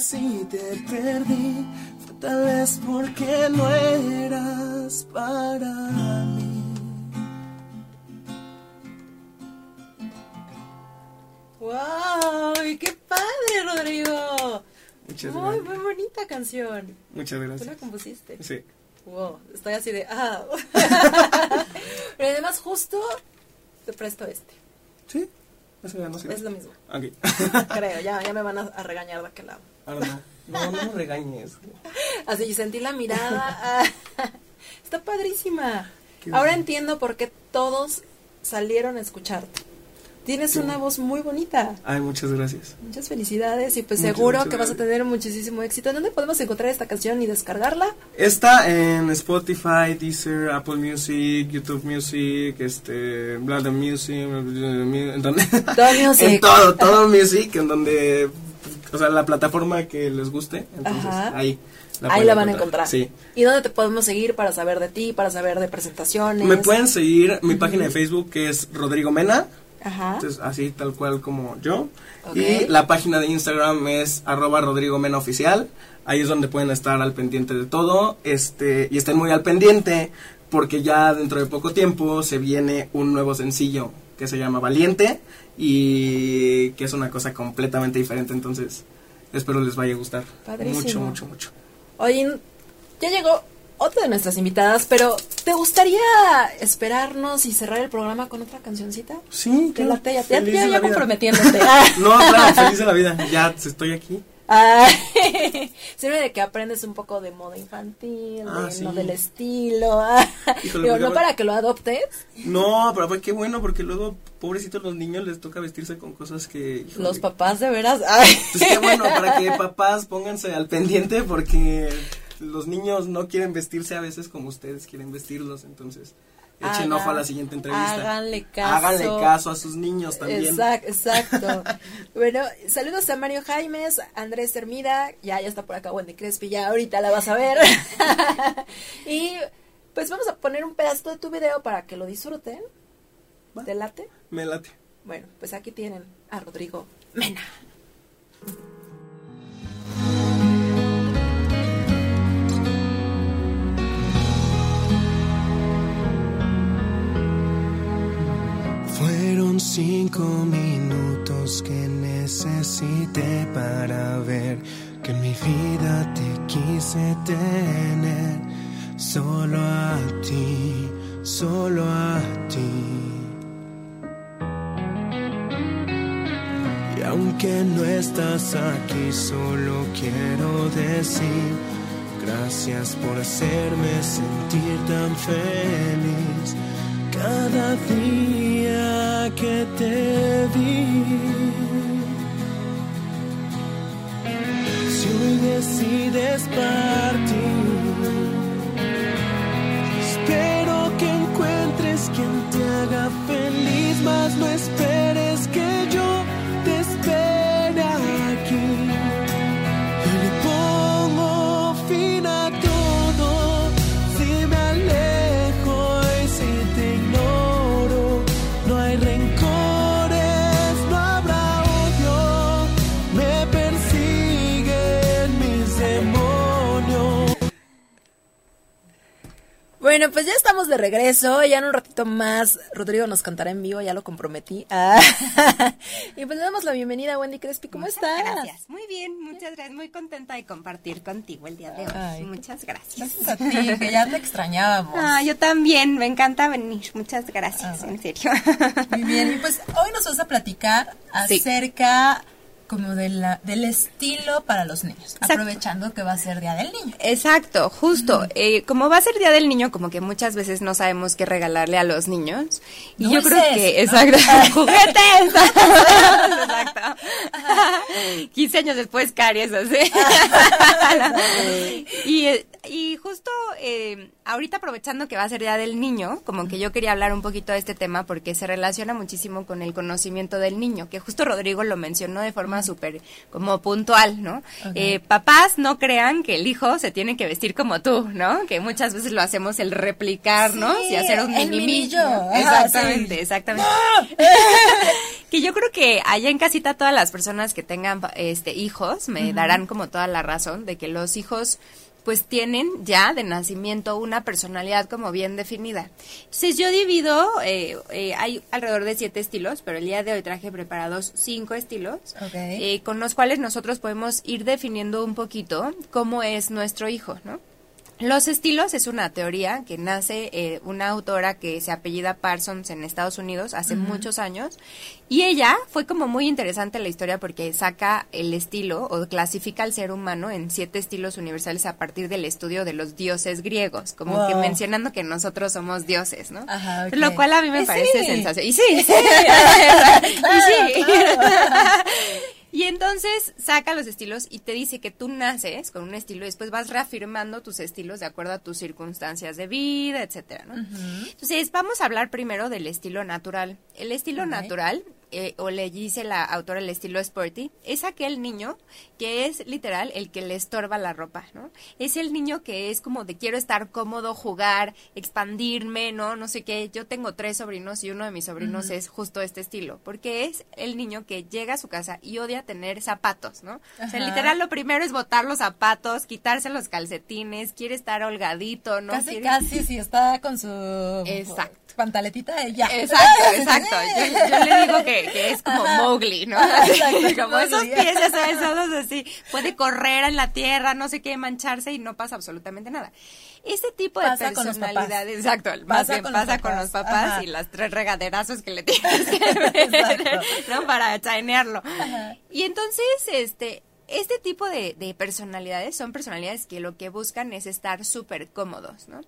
así te perdí, fue tal vez porque no eras para mí. ¡Wow! ¡Qué padre, Rodrigo! Muchas Muy, gracias. muy bonita canción. Muchas ¿Tú la gracias. compusiste? Sí. Wow, estoy así de. ¡Ah! Pero además, justo te presto este. ¿Sí? Es lo mismo. Ok. Creo, ya, ya me van a, a regañar de aquel lado. No. No, me regañes. Así sentí la mirada. Está padrísima. Ahora entiendo por qué todos salieron a escucharte. Tienes Qué una bueno. voz muy bonita. Ay, muchas gracias. Muchas felicidades y pues Muchas, seguro muchas que vas a gracias. tener muchísimo éxito. ¿Dónde podemos encontrar esta canción y descargarla? Está en Spotify, Deezer, Apple Music, YouTube Music, este, Blood Music, en donde, Todo Music. en todo, todo Music, en donde, o sea, la plataforma que les guste, entonces Ajá. ahí. Ahí pueden la van a encontrar. Sí. ¿Y dónde te podemos seguir para saber de ti, para saber de presentaciones? Me pueden seguir mi página de Facebook que es Rodrigo Mena, Ajá. entonces así tal cual como yo. Ok. Y la página de Instagram es arroba Rodrigo Mena Oficial. Ahí es donde pueden estar al pendiente de todo. Este, y estén muy al pendiente porque ya dentro de poco tiempo se viene un nuevo sencillo que se llama Valiente y que es una cosa completamente diferente. Entonces, espero les vaya a gustar. Padrísimo. Mucho, mucho, mucho. Oye, ya llegó otra de nuestras invitadas, pero ¿te gustaría esperarnos y cerrar el programa con otra cancioncita? Sí, Te claro. late, ya, ya, ya, comprometiéndote. No, claro, feliz de la vida. Ya estoy aquí. Ah, sirve de que aprendes un poco de moda infantil, Ah, de, sí. no del estilo. ah. Híjole, Digo, pues no para que lo adoptes. No, pero pues qué bueno porque luego, pobrecitos los niños les toca vestirse con cosas que... híjole, Los papás de veras. ay. Pues qué bueno, para que papás pónganse al pendiente porque los niños no quieren vestirse a veces como ustedes quieren vestirlos, entonces echen ojo a la siguiente entrevista. háganle caso. Háganle caso a sus niños también. Exacto, exacto. bueno, saludos a Mario Jaimes, Andrés Hermida, ya, ya está por acá Wendy Crespi, ya ahorita la vas a ver. y pues vamos a poner un pedazo de tu video para que lo disfruten. ¿Te late? Me late. Bueno, pues aquí tienen a Rodrigo Mena. Fueron cinco minutos que necesité para ver que en mi vida te quise tener. Solo a ti, solo a ti. Y aunque no estás aquí, solo quiero decir gracias por hacerme sentir tan feliz. Cada día que te vi, Si hoy decides partir, espero que encuentres quien te haga feliz, más no esperes Bueno, pues ya estamos de regreso. Ya en un ratito más Rodrigo nos cantará en vivo, ya lo comprometí. Ah. y pues le damos la bienvenida a Wendy Crespi. ¿Cómo Muchas estás? Gracias. Muy bien, muchas gracias. Muy contenta de compartir contigo el día de hoy. Ay, muchas gracias. Gracias a ti, que ya te extrañábamos. Ah, yo también, me encanta venir. Muchas gracias, en serio. Muy bien, y pues hoy nos vas a platicar Sí. Como de la, del estilo para los niños, Exacto. aprovechando que va a ser Día del Niño. Exacto, justo. Eh, como va a ser Día del Niño, como que muchas veces no sabemos qué regalarle a los niños. Y yo creo que, ¿no? exacto, juguetes. exacto. 15 años después, caries, así. y, eh, y justo eh, ahorita aprovechando que va a ser Día del Niño, como que yo quería hablar un poquito de este tema porque se relaciona muchísimo con el conocimiento del niño, que justo Rodrigo lo mencionó de forma súper como puntual, ¿no? Eh, papás no crean que el hijo se tiene que vestir como tú, ¿no? Que muchas veces lo hacemos el replicarnos Sí, y hacer un el mini Exactamente, sí. exactamente. que yo creo que allá en casita todas las personas que tengan este hijos me darán como toda la razón de que los hijos pues tienen ya de nacimiento una personalidad como bien definida. Entonces yo divido, eh, eh, hay alrededor de siete estilos, pero el día de hoy traje preparados cinco estilos, eh, con los cuales nosotros podemos ir definiendo un poquito cómo es nuestro hijo, ¿no? Los estilos es una teoría que nace eh, una autora que se apellida Parsons en Estados Unidos hace muchos años y ella fue como muy interesante la historia porque saca el estilo o clasifica al ser humano en siete estilos universales a partir del estudio de los dioses griegos, como que mencionando que nosotros somos dioses, ¿no? Ajá, ok. Lo cual a mí me Y parece sí. sensacional. Y sí, y sí. Y entonces saca los estilos y te dice que tú naces con un estilo y después vas reafirmando tus estilos de acuerdo a tus circunstancias de vida, etcétera, ¿no? Entonces, vamos a hablar primero del estilo natural. El estilo natural, eh, o le dice la autora el estilo sporty, es aquel niño que es literal el que le estorba la ropa, ¿no? Es el niño que es como de quiero estar cómodo, jugar, expandirme, ¿no? No sé qué. Yo tengo tres sobrinos y uno de mis sobrinos es justo este estilo, porque es el niño que llega a su casa y odia tener zapatos, ¿no? O sea, literal lo primero es botar los zapatos, quitarse los calcetines, quiere estar holgadito, ¿no? Casi, Quiere- casi, si está con su Exacto. Pantaletita, ya. Exacto, exacto. Yo, yo le digo que, que es como Mowgli, ¿no? Ajá, exacto, como esos pies, ya sabes, así. Puede correr en la tierra, no sé qué, mancharse y no pasa absolutamente nada. Este tipo de Pasa personalidades, exacto, Pasa más bien con los pasa con los papás ajá. y las tres regaderazos que le tienes que ver. ¿no? Para chainearlo. Y entonces, este, este tipo de, de personalidades son personalidades que lo que buscan es estar súper cómodos, ¿no?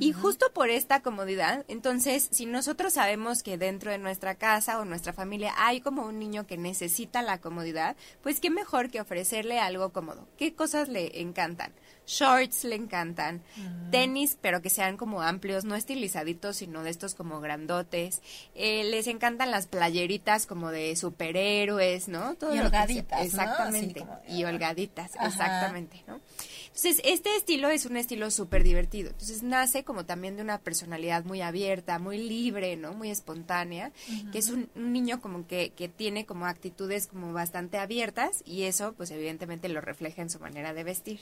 Y justo por esta comodidad, entonces, si nosotros sabemos que dentro de nuestra casa o nuestra familia hay como un niño que necesita la comodidad, pues qué mejor que ofrecerle algo cómodo. ¿Qué cosas le encantan? Shorts le encantan, tenis, pero que sean como amplios, no estilizaditos, sino de estos como grandotes. Eh, les encantan las playeritas como de superhéroes, ¿no? Todo Y sea- holgaditas, ¿no? Exactamente. Como- Y holgaditas, Ajá. exactamente, ¿no? Entonces, este estilo es un estilo súper divertido. Entonces, nace como también de una personalidad muy abierta, muy libre, ¿no? Muy espontánea, que es un, un niño como que, que tiene como actitudes como bastante abiertas y eso, pues evidentemente lo refleja en su manera de vestir.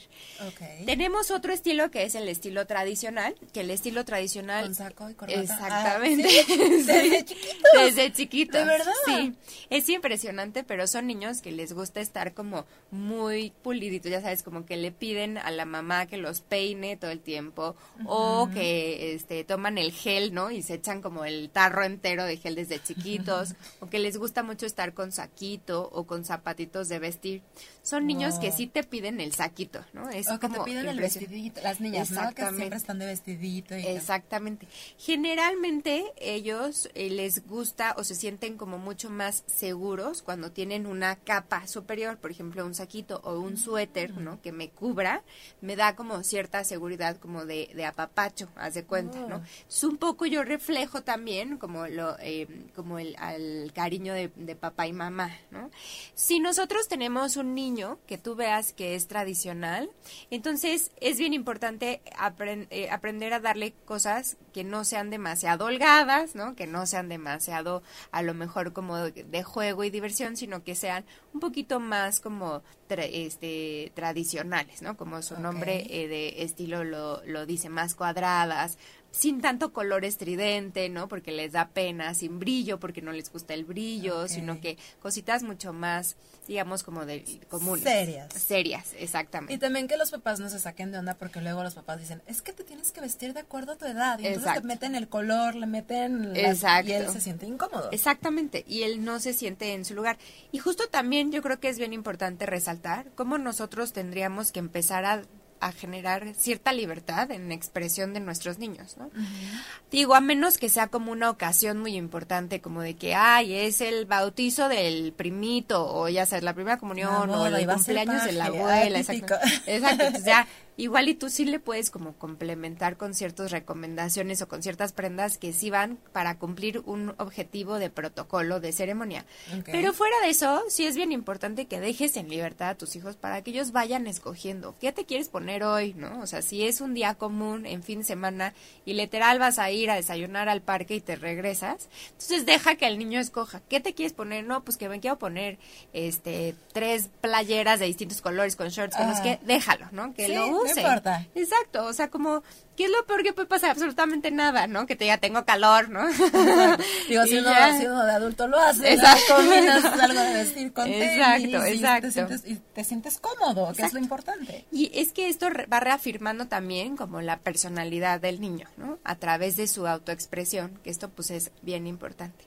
Tenemos otro estilo que es el estilo tradicional, que el estilo tradicional... Con saco y corbata. Exactamente. Ah, ¿sí? Desde chiquitos. Desde chiquitos. ¿De verdad? Sí. Es impresionante, pero son niños que les gusta estar como muy puliditos, ya sabes, como que le piden a la mamá que los peine todo el tiempo o que este toman el gel, ¿no? Y se echan como el tarro entero de gel desde chiquitos o que les gusta mucho estar con saquito o con zapatitos de vestir. Son niños que sí te piden el saquito, ¿no? Es o que te piden el vestidito, las niñas, ¿no? Que Exactamente. siempre están de vestidito. Y Exactamente. Generalmente ellos eh, les gusta o se sienten como mucho más seguros cuando tienen una capa superior, por ejemplo, un saquito o un suéter, ¿no? Que me cubra, me da como cierta seguridad como de, de apapacho, haz de cuenta, ¿no? Es un poco yo reflejo también como lo, eh, como el al cariño de, de papá y mamá, ¿no? Si nosotros tenemos un niño que tú veas que es tradicional, entonces es bien importante eh, aprender a darle cosas que no sean demasiado holgadas, ¿no? Que no sean demasiado a lo mejor como de, juego y diversión, sino que sean un poquito más como tra- este tradicionales, ¿no? Como su nombre eh, de estilo lo, lo dice, más cuadradas, sin tanto color estridente, ¿no? Porque les da pena, sin brillo, porque no les gusta el brillo, sino que cositas mucho más, digamos, como de comunes. Serias. Serias, Y exactamente. también que los papás no se saquen de onda porque luego los papás dicen, es que te tienes que vestir de acuerdo a tu edad. Y entonces Exacto. le meten el color, le meten... las- Exacto. Y él se siente incómodo. Exactamente, y él no se siente en su lugar. Y justo también yo creo que es bien importante resaltar cómo nosotros tendríamos que empezar a, a generar cierta libertad en la expresión de nuestros niños, ¿no? Digo, a menos que sea como una ocasión muy importante, como de que, ay, es el bautizo del primito, o ya sabes, la primera comunión, La o boda, el cumpleaños de la abuela. ah, exacto. Exacto, ya igual y tú sí le puedes como complementar con ciertas recomendaciones o con ciertas prendas que sí van para cumplir un objetivo de protocolo de ceremonia. Pero fuera de eso, sí es bien importante que dejes en libertad a tus hijos para que ellos vayan escogiendo qué te quieres poner hoy, ¿no? O sea, si es un día común en fin de semana y literal vas a ir a desayunar al parque y te regresas, entonces deja que el niño escoja qué te quieres poner, no, pues que me quiero poner este tres playeras de distintos colores con shorts, con no sé Ajá. qué, déjalo, ¿no? Que Sí, lo no importa. Exacto, o sea, como ¿qué es lo peor que puede pasar? Absolutamente nada, ¿no? Que te diga tengo calor, ¿no? Digo, si uno, si uno de adulto lo hace, Exacto. combinas algo de vestir con Exacto, tenis y exacto. Te sientes, y te sientes cómodo, que es lo importante. Y es que esto va reafirmando también como la personalidad del niño, ¿no? A través de su autoexpresión, que esto pues es bien importante.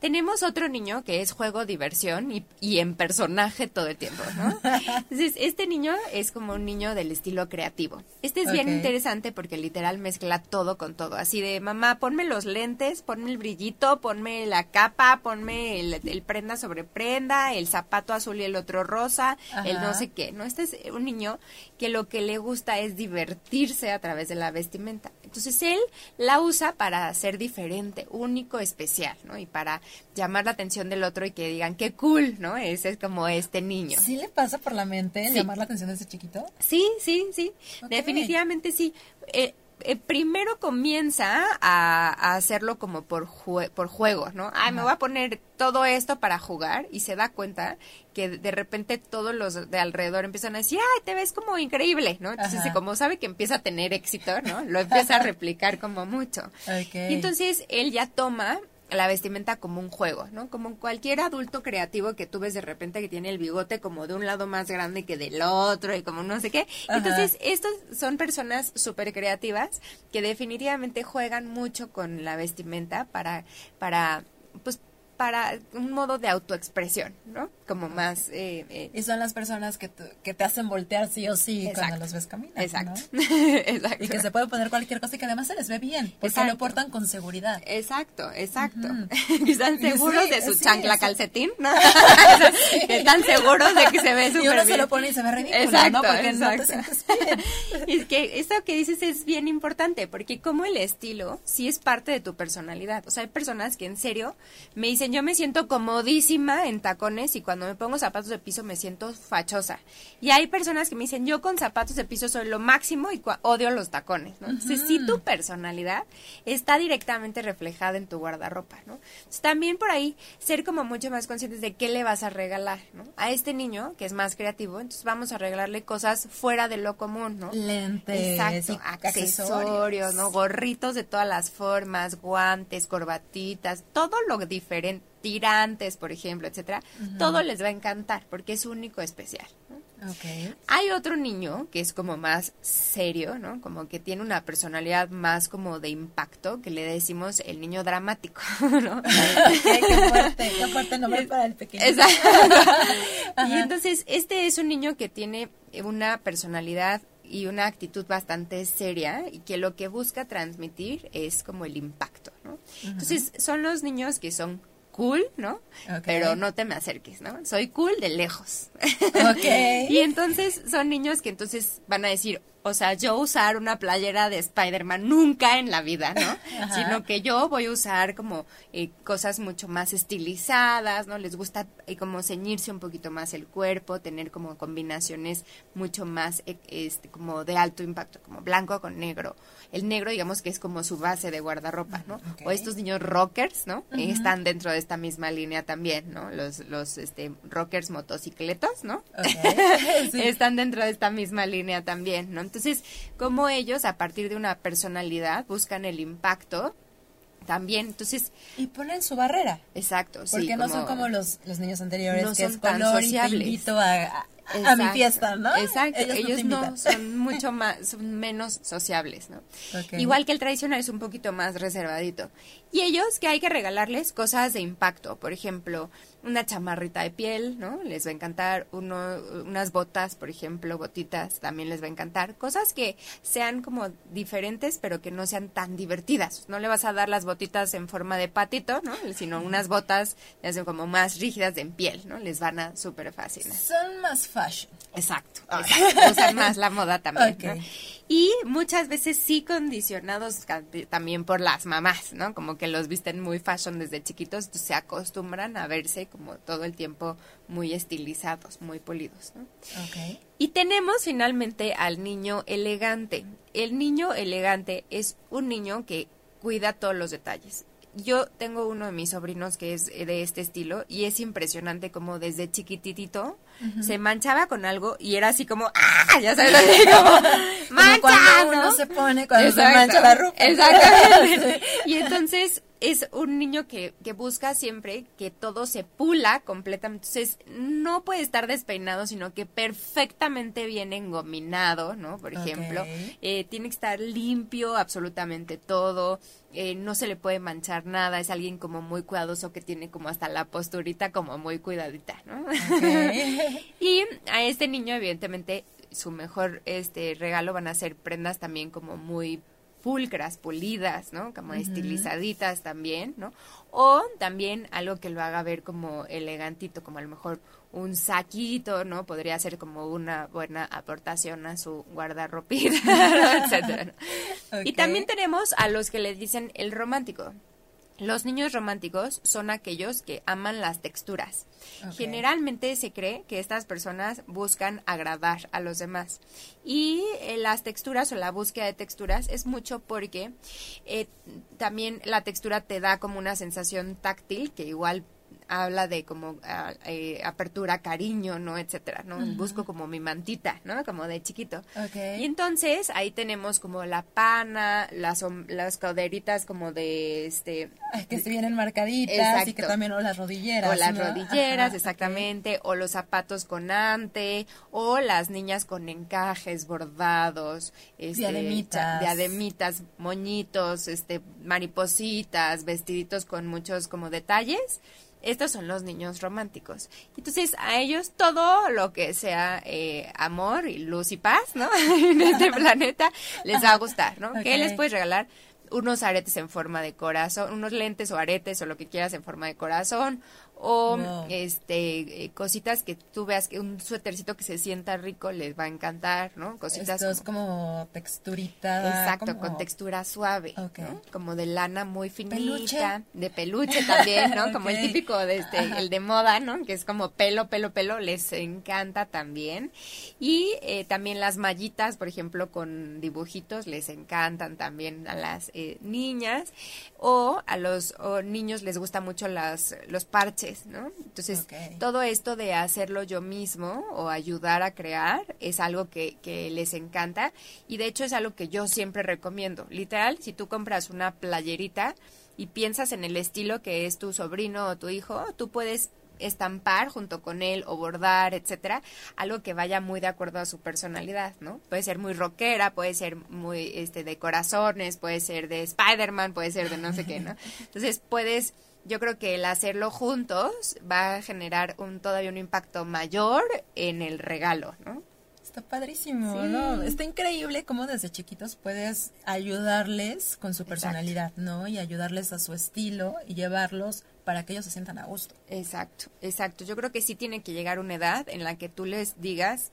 Tenemos otro niño que es juego, diversión y, y en personaje todo el tiempo, ¿no? Entonces, este niño es como un niño del estilo creativo. Este es bien interesante porque literal mezcla todo con todo. Así de, mamá, ponme los lentes, ponme el brillito, ponme la capa, ponme el, el prenda sobre prenda, el zapato azul y el otro rosa, el no sé qué, ¿no? Este es un niño que lo que le gusta es divertirse a través de la vestimenta. Entonces él la usa para ser diferente, único, especial, ¿no? Y para llamar la atención del otro y que digan, qué cool, ¿no? Ese es como este niño. ¿Sí le pasa por la mente Sí. llamar la atención de ese chiquito? Sí, sí, sí, definitivamente sí. Eh, eh, primero comienza a, a hacerlo como por, jue- por juego, ¿no? Ay, me voy a poner todo esto para jugar y se da cuenta que de repente todos los de alrededor empiezan a decir, ay, te ves como increíble, ¿no? Entonces, Ajá. como sabe que empieza a tener éxito, ¿no? Lo empieza a replicar como mucho. Y entonces él ya toma la vestimenta como un juego, ¿no? Como cualquier adulto creativo que tú ves de repente que tiene el bigote como de un lado más grande que del otro y como no sé qué. Ajá. Entonces, estos son personas súper creativas que definitivamente juegan mucho con la vestimenta para, para, pues, para un modo de autoexpresión, ¿no? Como más... Eh, eh, Y son las personas que, te- que te hacen voltear sí o sí Exacto. cuando los ves caminar. Exacto. ¿no? Exacto. Y que se puede poner cualquier cosa y que además se les ve bien, porque Exacto. lo portan con seguridad. Exacto, exacto. Ujú. Están Y seguros sí, de su sí, chancla calcetín, ¿no? Están seguros de que se ve Y súper uno se bien. lo pone y se ve ridículo, Exacto, ¿no? Porque no te exacto. sientes bien. Y es que esto que dices es bien importante, porque como el estilo sí es parte de tu personalidad. O sea, hay personas que en serio me dicen, yo me siento comodísima en tacones y cuando me pongo zapatos de piso me siento fachosa. Y hay personas que me dicen, yo con zapatos de piso soy lo máximo y odio los tacones, ¿no? Entonces, sí tu personalidad está directamente reflejada en tu guardarropa, ¿no? Entonces, también por ahí ser como mucho más conscientes de qué le vas a regalar, ¿no? A este niño, que es más creativo, entonces vamos a regalarle cosas fuera de lo común, ¿no? Lentes, Exacto, y accesorios, ¿no? Gorritos de todas las formas, guantes, corbatitas, todo lo diferente, tirantes, por ejemplo, etcétera, todo les va a encantar porque es único, especial. ¿no? Ok. Hay otro niño que es como más serio, ¿no? Como que tiene una personalidad más como de impacto, que le decimos el niño dramático, ¿no? qué, qué fuerte, qué fuerte nombre para el pequeño. Exacto. y entonces, este es un niño que tiene una personalidad y una actitud bastante seria y que lo que busca transmitir es como el impacto, ¿no? Entonces, son los niños que son cool, ¿no? Pero no te me acerques, ¿no? Soy cool de lejos. Ok. y entonces son niños que entonces van a decir, o sea, yo usar una playera de Spider-Man nunca en la vida, ¿no? Sino que yo voy a usar como eh, cosas mucho más estilizadas, ¿no? Les gusta eh, como ceñirse un poquito más el cuerpo, tener como combinaciones mucho más eh, este, como de alto impacto, como blanco con negro. El negro, digamos que es como su base de guardarropa, ¿no? Ok. O estos niños rockers, ¿no? Están dentro de esta misma línea también, ¿no? Los, los este, rockers motocicletos, ¿no? Sí. están dentro de esta misma línea también, ¿no? Entonces, como ellos, a partir de una personalidad, buscan el impacto también. Entonces, Y ponen su barrera. exacto, sí. Porque no son como los, los niños anteriores No que es son tan color y te sociables. invito a, a- a mi fiesta, ¿no? Exacto, ellos, no, son mucho más, son menos sociables, ¿no? Igual que el tradicional es un poquito más reservadito. Y ellos que hay que regalarles cosas de impacto, por ejemplo, una chamarrita de piel, ¿no? Les va a encantar, uno, unas botas, por ejemplo, botitas, también les va a encantar. Cosas que sean como diferentes, pero que no sean tan divertidas. No le vas a dar las botitas en forma de patito, ¿no? Sino unas botas ya son como más rígidas de en piel, ¿no? Les van a súper fascinar. Son más fashion. Exacto, exacto. Usan más la moda también. Ok. ¿no? Y muchas veces sí condicionados también por las mamás, ¿no? Como que los visten muy fashion desde chiquitos, se acostumbran a verse como todo el tiempo muy estilizados, muy polidos, ¿no? Y tenemos finalmente al niño elegante. El niño elegante es un niño que cuida todos los detalles. Yo tengo uno de mis sobrinos que es de este estilo y es impresionante como desde chiquititito se manchaba con algo y era así como, ¡ah! Ya sabes, así como, Como ¡mancha! cuando ¿no? uno se pone cuando se Exacto. mancha la ropa. Exactamente. y entonces es un niño que, que busca siempre que todo se pula completamente. Entonces no puede estar despeinado, sino que perfectamente bien engominado, ¿no? Por ejemplo. Eh, tiene que estar limpio absolutamente todo. eh, no se le puede manchar nada. Es alguien como muy cuidadoso que tiene como hasta la posturita como muy cuidadita, ¿no? Y a este niño, evidentemente, su mejor este regalo van a ser prendas también como muy pulcras, pulidas, ¿no? Como estilizaditas también, ¿no? O también algo que lo haga ver como elegantito, como a lo mejor un saquito, ¿no? Podría ser como una buena aportación a su guardarropita, etcétera. ¿no? Y también tenemos a los que les dicen el romántico. Los niños románticos son aquellos que aman las texturas. Generalmente se cree que estas personas buscan agradar a los demás. Y eh, las texturas o la búsqueda de texturas es mucho porque eh, también la textura te da como una sensación táctil que igual habla de como ah, eh, apertura, cariño, ¿no? Etcétera, ¿no? Busco como mi mantita, ¿no? Como de chiquito. Y entonces ahí tenemos como la pana, las, las coderitas como de este Ay, que se vienen marcaditas y Exacto. que también o las rodilleras. o las ¿no? rodilleras, Ajá, exactamente, o los zapatos con ante, o las niñas con encajes bordados, este, Diademitas. diademitas, moñitos, este, maripositas, vestiditos con muchos como detalles. Estos son los niños románticos. Entonces, a ellos todo lo que sea eh, amor y luz y paz, ¿no? en este planeta, les va a gustar, ¿no? ¿Qué Ok. les puedes regalar? Unos aretes en forma de corazón, unos lentes o aretes o lo que quieras en forma de corazón, o este eh, cositas que tú veas que un suétercito que se sienta rico les va a encantar, ¿no? Cositas Esto es como- como texturita. Exacto, con textura suave, Ok. ¿no? Como de lana muy finita, Peluche. de peluche también, ¿no? Como el típico de este, el de moda, ¿no? Que es como pelo, pelo, pelo, les encanta también. Y eh, también las mallitas, por ejemplo, con dibujitos, les encantan también a las eh, niñas. O a los o niños les gusta mucho las, los parches, ¿no? Entonces, todo esto de hacerlo yo mismo o ayudar a crear es algo que, que les encanta y de hecho es algo que yo siempre recomiendo. Literal, si tú compras una playerita y piensas en el estilo que es tu sobrino o tu hijo, tú puedes estampar junto con él o bordar, etcétera, algo que vaya muy de acuerdo a su personalidad, ¿no? Puede ser muy rockera, puede ser muy este de corazones, puede ser de Spider-Man, puede ser de no sé qué, ¿no? Entonces, puedes yo creo que el hacerlo juntos va a generar un todavía un impacto mayor en el regalo, ¿no? Está padrísimo, Sí. ¿no? Está increíble cómo desde chiquitos puedes ayudarles con su personalidad, ¿no? Y ayudarles a su estilo y llevarlos para que ellos se sientan a gusto. Exacto, exacto. Yo creo que sí tiene que llegar una edad en la que tú les digas,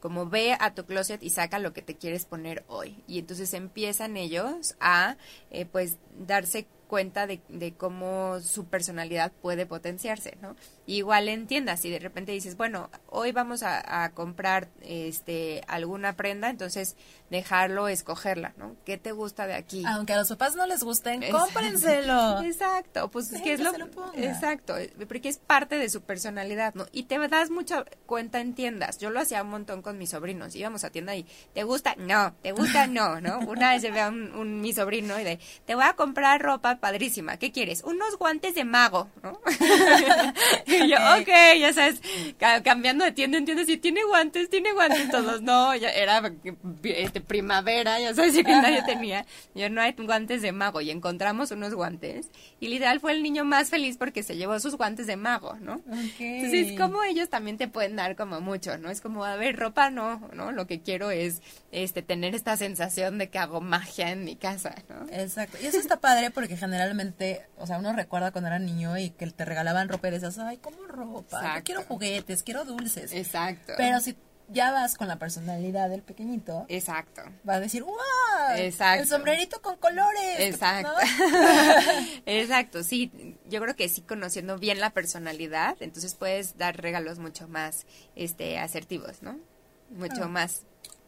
como ve a tu closet y saca lo que te quieres poner hoy. Y entonces empiezan ellos a, eh, pues, darse cuenta de, de cómo su personalidad puede potenciarse, ¿no? Igual entiendas, si de repente dices, bueno, hoy vamos a, a comprar este alguna prenda, entonces dejarlo escogerla, ¿no? ¿Qué te gusta de aquí? Aunque a los papás no les gusten, Exacto. cómprenselo. Exacto, pues es que es lo se lo ponga. exacto, porque es parte de su personalidad, ¿no? Y te das mucha cuenta en tiendas. Yo lo hacía un montón con mis sobrinos. Íbamos a tienda y ¿te gusta? No, ¿te gusta? No, ¿no? Una vez llevé a un, un- mi sobrino y de, te voy a comprar ropa padrísima. ¿Qué quieres? Unos guantes de mago, ¿no? y yo, ok, ya sabes, ca- cambiando de tienda en tienda, si tiene guantes, tiene guantes todos. No, ya era este, primavera, ya sabes, y que nadie tenía. Yo no hay guantes de mago y encontramos unos guantes y literal fue el niño más feliz porque se llevó sus guantes de mago, ¿no? Entonces, como ellos también te pueden dar como mucho, ¿no? Es como, a ver, ropa no, ¿no? Lo que quiero es este tener esta sensación de que hago magia en mi casa, ¿no? Exacto. Y eso está padre porque generalmente, o sea, uno recuerda cuando era niño y que te regalaban ropa y decías, ay, ¿cómo ropa? Yo quiero juguetes, quiero dulces. Exacto. Pero si ya vas con la personalidad del pequeñito, Exacto. va a decir, ¡wow! Exacto. El sombrerito con colores. Exacto. ¿no? Exacto, sí, yo creo que sí conociendo bien la personalidad, entonces puedes dar regalos mucho más este asertivos, ¿no? Mucho Ah. más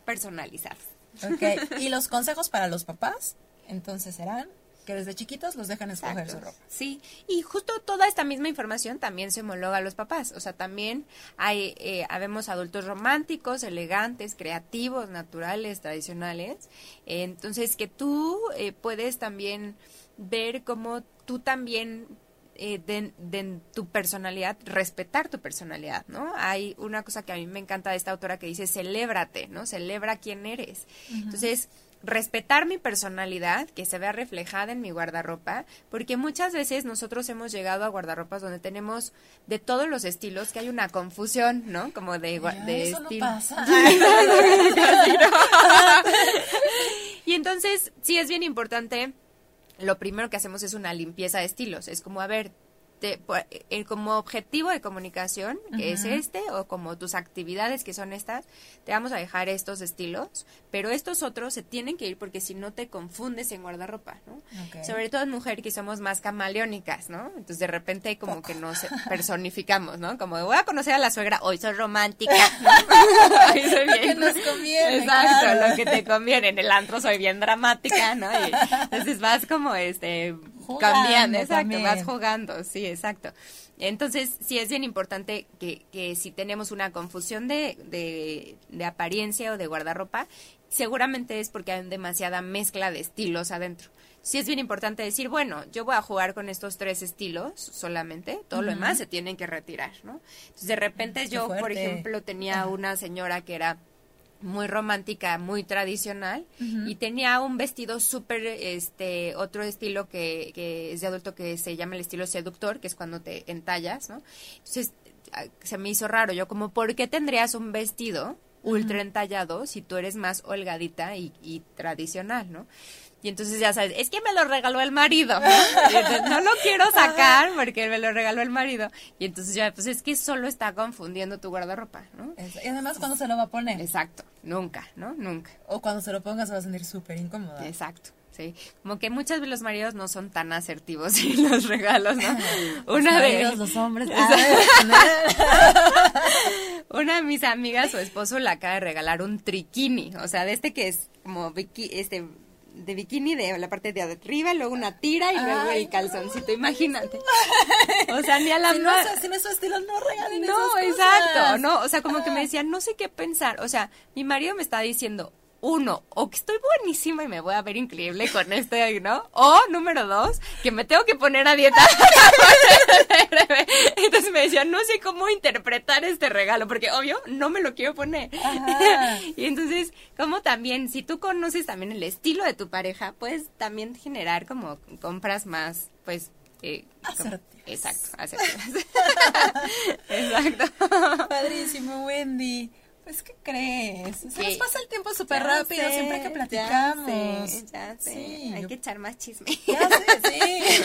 personalizados. Ok. Y los consejos para los papás, entonces serán que desde chiquitos los dejan escoger Exacto. su ropa. Sí, y justo toda esta misma información también se homologa a los papás. O sea, también hay, eh, habemos adultos románticos, elegantes, creativos, naturales, tradicionales. Eh, entonces, que tú eh, puedes también ver cómo tú también eh, de, de tu personalidad, respetar tu personalidad, ¿no? Hay una cosa que a mí me encanta de esta autora que dice, celébrate, ¿no? Celebra quién eres. Entonces, respetar mi personalidad, que se vea reflejada en mi guardarropa, porque muchas veces nosotros hemos llegado a guardarropas donde tenemos de todos los estilos, que hay una confusión, ¿no? Como de, gua- Ay, de eso no estilo. pasa. No. y entonces, sí es bien importante, lo primero que hacemos es una limpieza de estilos. Es como, a ver, te- como objetivo de comunicación, que es este, o como tus actividades, que son estas, te vamos a dejar estos estilos, pero estos otros se tienen que ir porque si no te confundes en guardarropa, ¿no? Ok. Sobre todo en mujer que somos más camaleónicas, ¿no? Entonces de repente como que nos personificamos, ¿no? Como voy a conocer a la suegra, hoy soy romántica, ¿no? Hoy soy Lo que bien- nos conviene, Exacto, claro. lo que te conviene. En el antro soy bien dramática, ¿no? Y entonces vas como este Jugando cambiando, exacto, también. vas jugando, sí, exacto. Entonces, sí es bien importante que, que si tenemos una confusión de, de, de apariencia o de guardarropa, seguramente es porque hay demasiada mezcla de estilos adentro. Sí es bien importante decir, bueno, yo voy a jugar con estos tres estilos solamente, todo lo demás se tienen que retirar, ¿no? Entonces, de repente Qué yo, por ejemplo, tenía una señora que era muy romántica, muy tradicional y tenía un vestido súper, este, otro estilo que, que es de adulto que se llama el estilo seductor, que es cuando te entallas, ¿no? Entonces ah, se me hizo raro, yo como, ¿por qué tendrías un vestido ultra entallado si tú eres más holgadita y, y tradicional, ¿no? Y entonces ya sabes, es que me lo regaló el marido. ¿no? Y entonces, no lo quiero sacar porque me lo regaló el marido. Y entonces ya, pues es que solo está confundiendo tu guardarropa, ¿no? Y además, cuando se lo va a poner? Exacto, nunca, ¿no? Nunca. O cuando se lo ponga se va a sentir súper incómoda. Exacto. Sí, como que muchas veces los maridos no son tan asertivos en los regalos, ¿no? Los Una de maridos, los hombres. una de mis amigas, su esposo le acaba de regalar un triquini, o sea, de este que es como este de bikini de la parte de arriba, luego una tira y luego el calzoncito, imagínate. O sea, ni a la si, no, si no es su estilo, no regalen no, esas exacto, no, o sea, como que me decía, no sé qué pensar, o sea, mi marido me está diciendo, uno, o que estoy buenísima y me voy a ver increíble con este, ¿no? O, número dos, que me tengo que poner a dieta. Entonces me decía, no sé cómo interpretar este regalo, porque obvio, no me lo quiero poner. Ajá. y entonces, como también, si tú conoces también el estilo de tu pareja, puedes también generar como compras más, pues... Eh, como-. Exacto, asertivas. Exacto. Padrísimo, Wendy. Pues, ¿qué crees? Se ¿Qué? nos pasa el tiempo súper rápido sé, siempre que ya platicamos. sé, Ya sé, Sí, hay que echar más chisme. Ya sé, sí.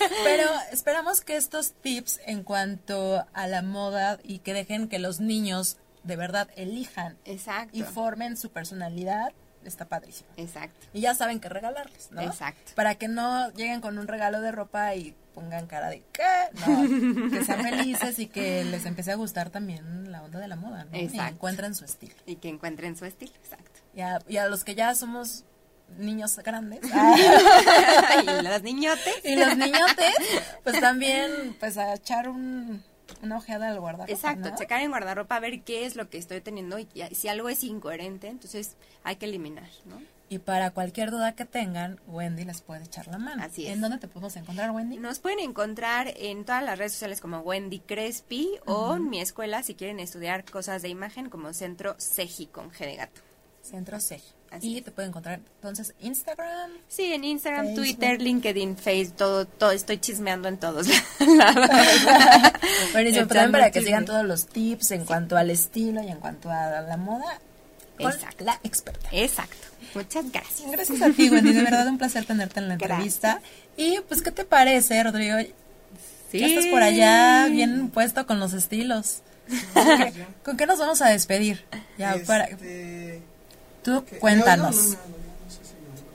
Pero esperamos que estos tips en cuanto a la moda y que dejen que los niños de verdad elijan Exacto. y formen su personalidad, está padrísimo. Exacto. Y ya saben qué regalarles, ¿no? Exacto. Para que no lleguen con un regalo de ropa y pongan cara de ¿qué? No, que sean felices y que les empiece a gustar también la onda de la moda, ¿no? Y Exacto. encuentren su estilo. Y que encuentren su estilo, exacto. Y a, y a los que ya somos niños grandes y los niñotes. y los niñotes, pues también pues a echar un, una ojeada al guardarropa, Exacto, ¿no? checar en guardarropa a ver qué es lo que estoy teniendo y si algo es incoherente, entonces hay que eliminar, ¿no? Y para cualquier duda que tengan, Wendy les puede echar la mano. Así es. ¿En dónde te podemos encontrar, Wendy? Nos pueden encontrar en todas las redes sociales como Wendy Crespi o en mi escuela si quieren estudiar cosas de imagen como Centro CEGI con G de gato. Centro C. Así Y te pueden encontrar entonces Instagram. Sí, en Instagram, Facebook. Twitter, LinkedIn, Facebook, todo, todo, estoy chismeando en todos Buenísimo, Echando también para que sigan todos los tips en cuanto al estilo y en cuanto a la moda con Exacto. la experta. Exacto. Muchas gracias. Gracias a ti, Wendy, de verdad un placer tenerte en la Gracias. entrevista. Y pues, ¿qué te parece, Rodrigo? Sí. Ya estás por allá bien puesto con los estilos. ¿Con qué, con qué nos vamos a despedir? Ya, para, Este, tú ¿qué? cuéntanos. No, no, no,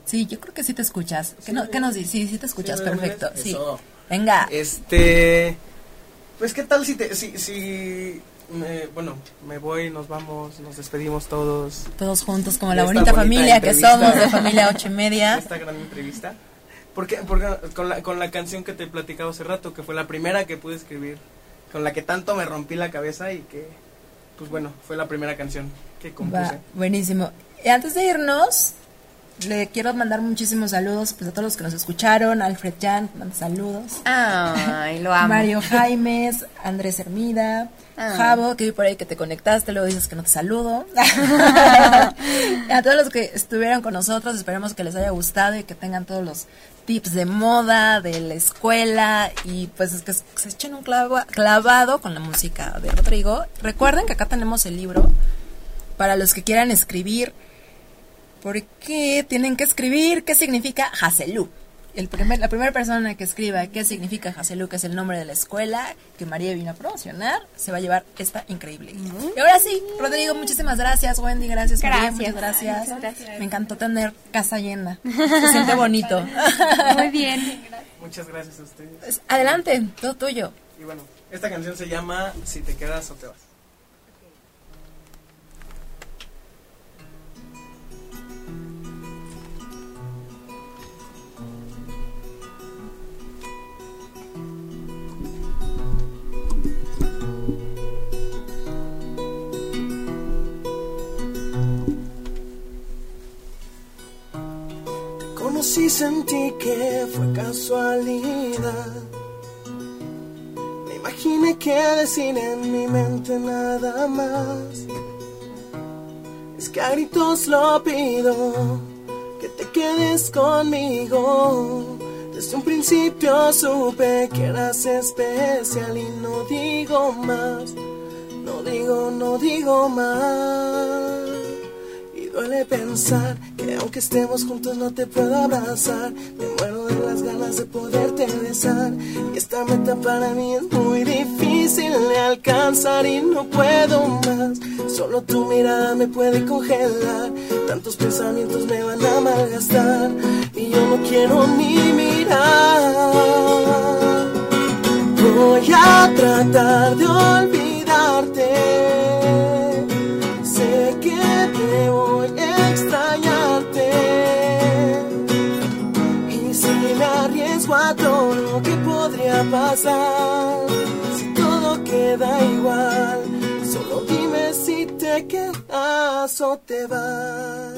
Sí, yo creo que sí te escuchas. ¿Qué, no, qué nos dices? Sí, sí te escuchas, Sí, ¿me perfecto. Sí. Venga. Este, pues qué tal si te, si, si, me- bueno, me voy, nos vamos, nos despedimos todos. Todos juntos como la bonita bonita familia que somos, de familia ocho y media. esta gran entrevista. Porque, porque con, la, con la canción que te platicaba hace rato, que fue la primera que pude escribir, con la que tanto me rompí la cabeza y que, pues bueno, fue la primera canción que compuse. Va, buenísimo. Y antes de irnos, le quiero mandar muchísimos saludos pues, a todos los que nos escucharon. Alfred Jan, manda saludos. Ay, lo amo. Mario Jaimes, Andrés Hermida, Ah. Javo, que vi por ahí que te conectaste, luego dices que no te saludo. a todos los que estuvieron con nosotros, esperemos que les haya gustado y que tengan todos los tips de moda, de la escuela y pues es que se echen un clavo- clavado con la música de Rodrigo. Recuerden que acá tenemos el libro para los que quieran escribir. ¿Por qué tienen que escribir? ¿Qué significa Haselú? El primer, la primera persona que escriba qué significa Haselú, que es el nombre de la escuela que María vino a promocionar, se va a llevar esta increíble. Y ahora sí, Rodrigo, muchísimas gracias. Wendy, gracias. María, Gracias. muchas gracias. Muchas gracias. Me encantó tener casa llena. Se siente bonito. Muy bien. Muchas gracias a ustedes. Pues, adelante, todo tuyo. Y bueno, esta canción se llama Si te quedas o te vas. Conocí, sentí que fue casualidad. Me imaginé que decir en mi mente nada más. Es que a gritos lo pido, que te quedes conmigo. Desde un principio supe que eras especial y no digo más. No digo, no digo más. Duele pensar que aunque estemos juntos no te puedo abrazar. Me muero de las ganas de poderte besar. Y esta meta para mí es muy difícil de alcanzar y no puedo más. Solo tu mirada me puede congelar. Tantos pensamientos me van a malgastar. Y yo no quiero ni mirar. Voy a tratar de olvidarte. Podría pasar, si todo queda igual, solo dime si te quedas o te vas.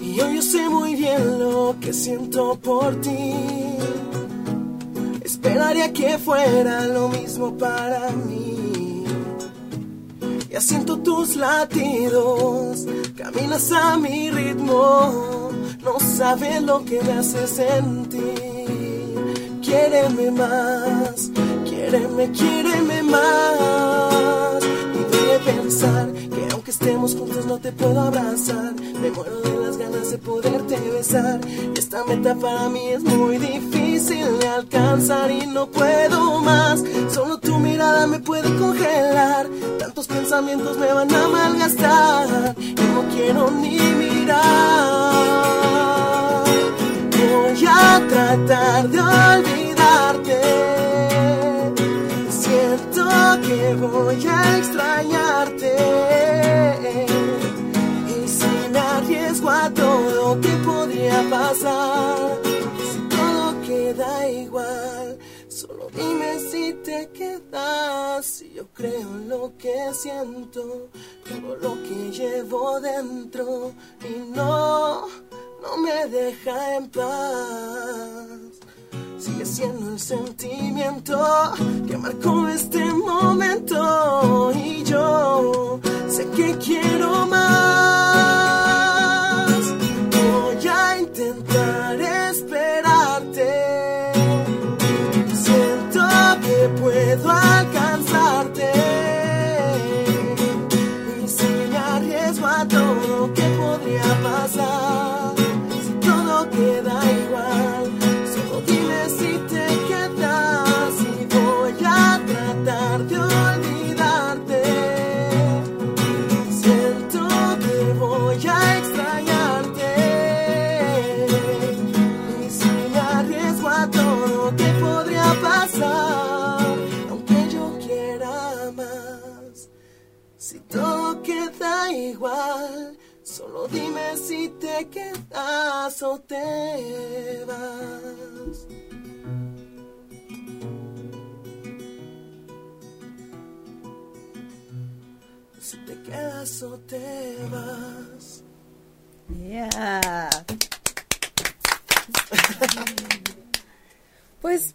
Y yo, yo sé muy bien lo que siento por ti. Esperaría que fuera lo mismo para mí. Ya siento tus latidos, caminas a mi ritmo. no sabes lo que me hace sentir. Quiéreme más, quiéreme, quiéreme más. Y de pensar estemos juntos no te puedo abrazar. Me muero de las ganas de poderte besar. Esta meta para mí es muy difícil de alcanzar y no puedo más. Solo tu mirada me puede congelar. Tantos pensamientos me van a malgastar. Y no quiero ni mirar. Voy a tratar de olvidarte. Que voy a extrañarte. Y si me arriesgo a todo, ¿qué podría pasar? Si todo queda igual, solo dime si te quedas. Si yo creo en lo que siento, todo lo que llevo dentro. Y no, no me deja en paz. Sigue siendo el sentimiento que marcó este momento y yo sé que quiero más. Voy a intentar esperarte. Siento que puedo alcanzarte. Y si me arriesgo a todo, ¿qué podría pasar? Igual, solo dime si te quedas o te vas. Si te quedas o te vas. Yeah. Pues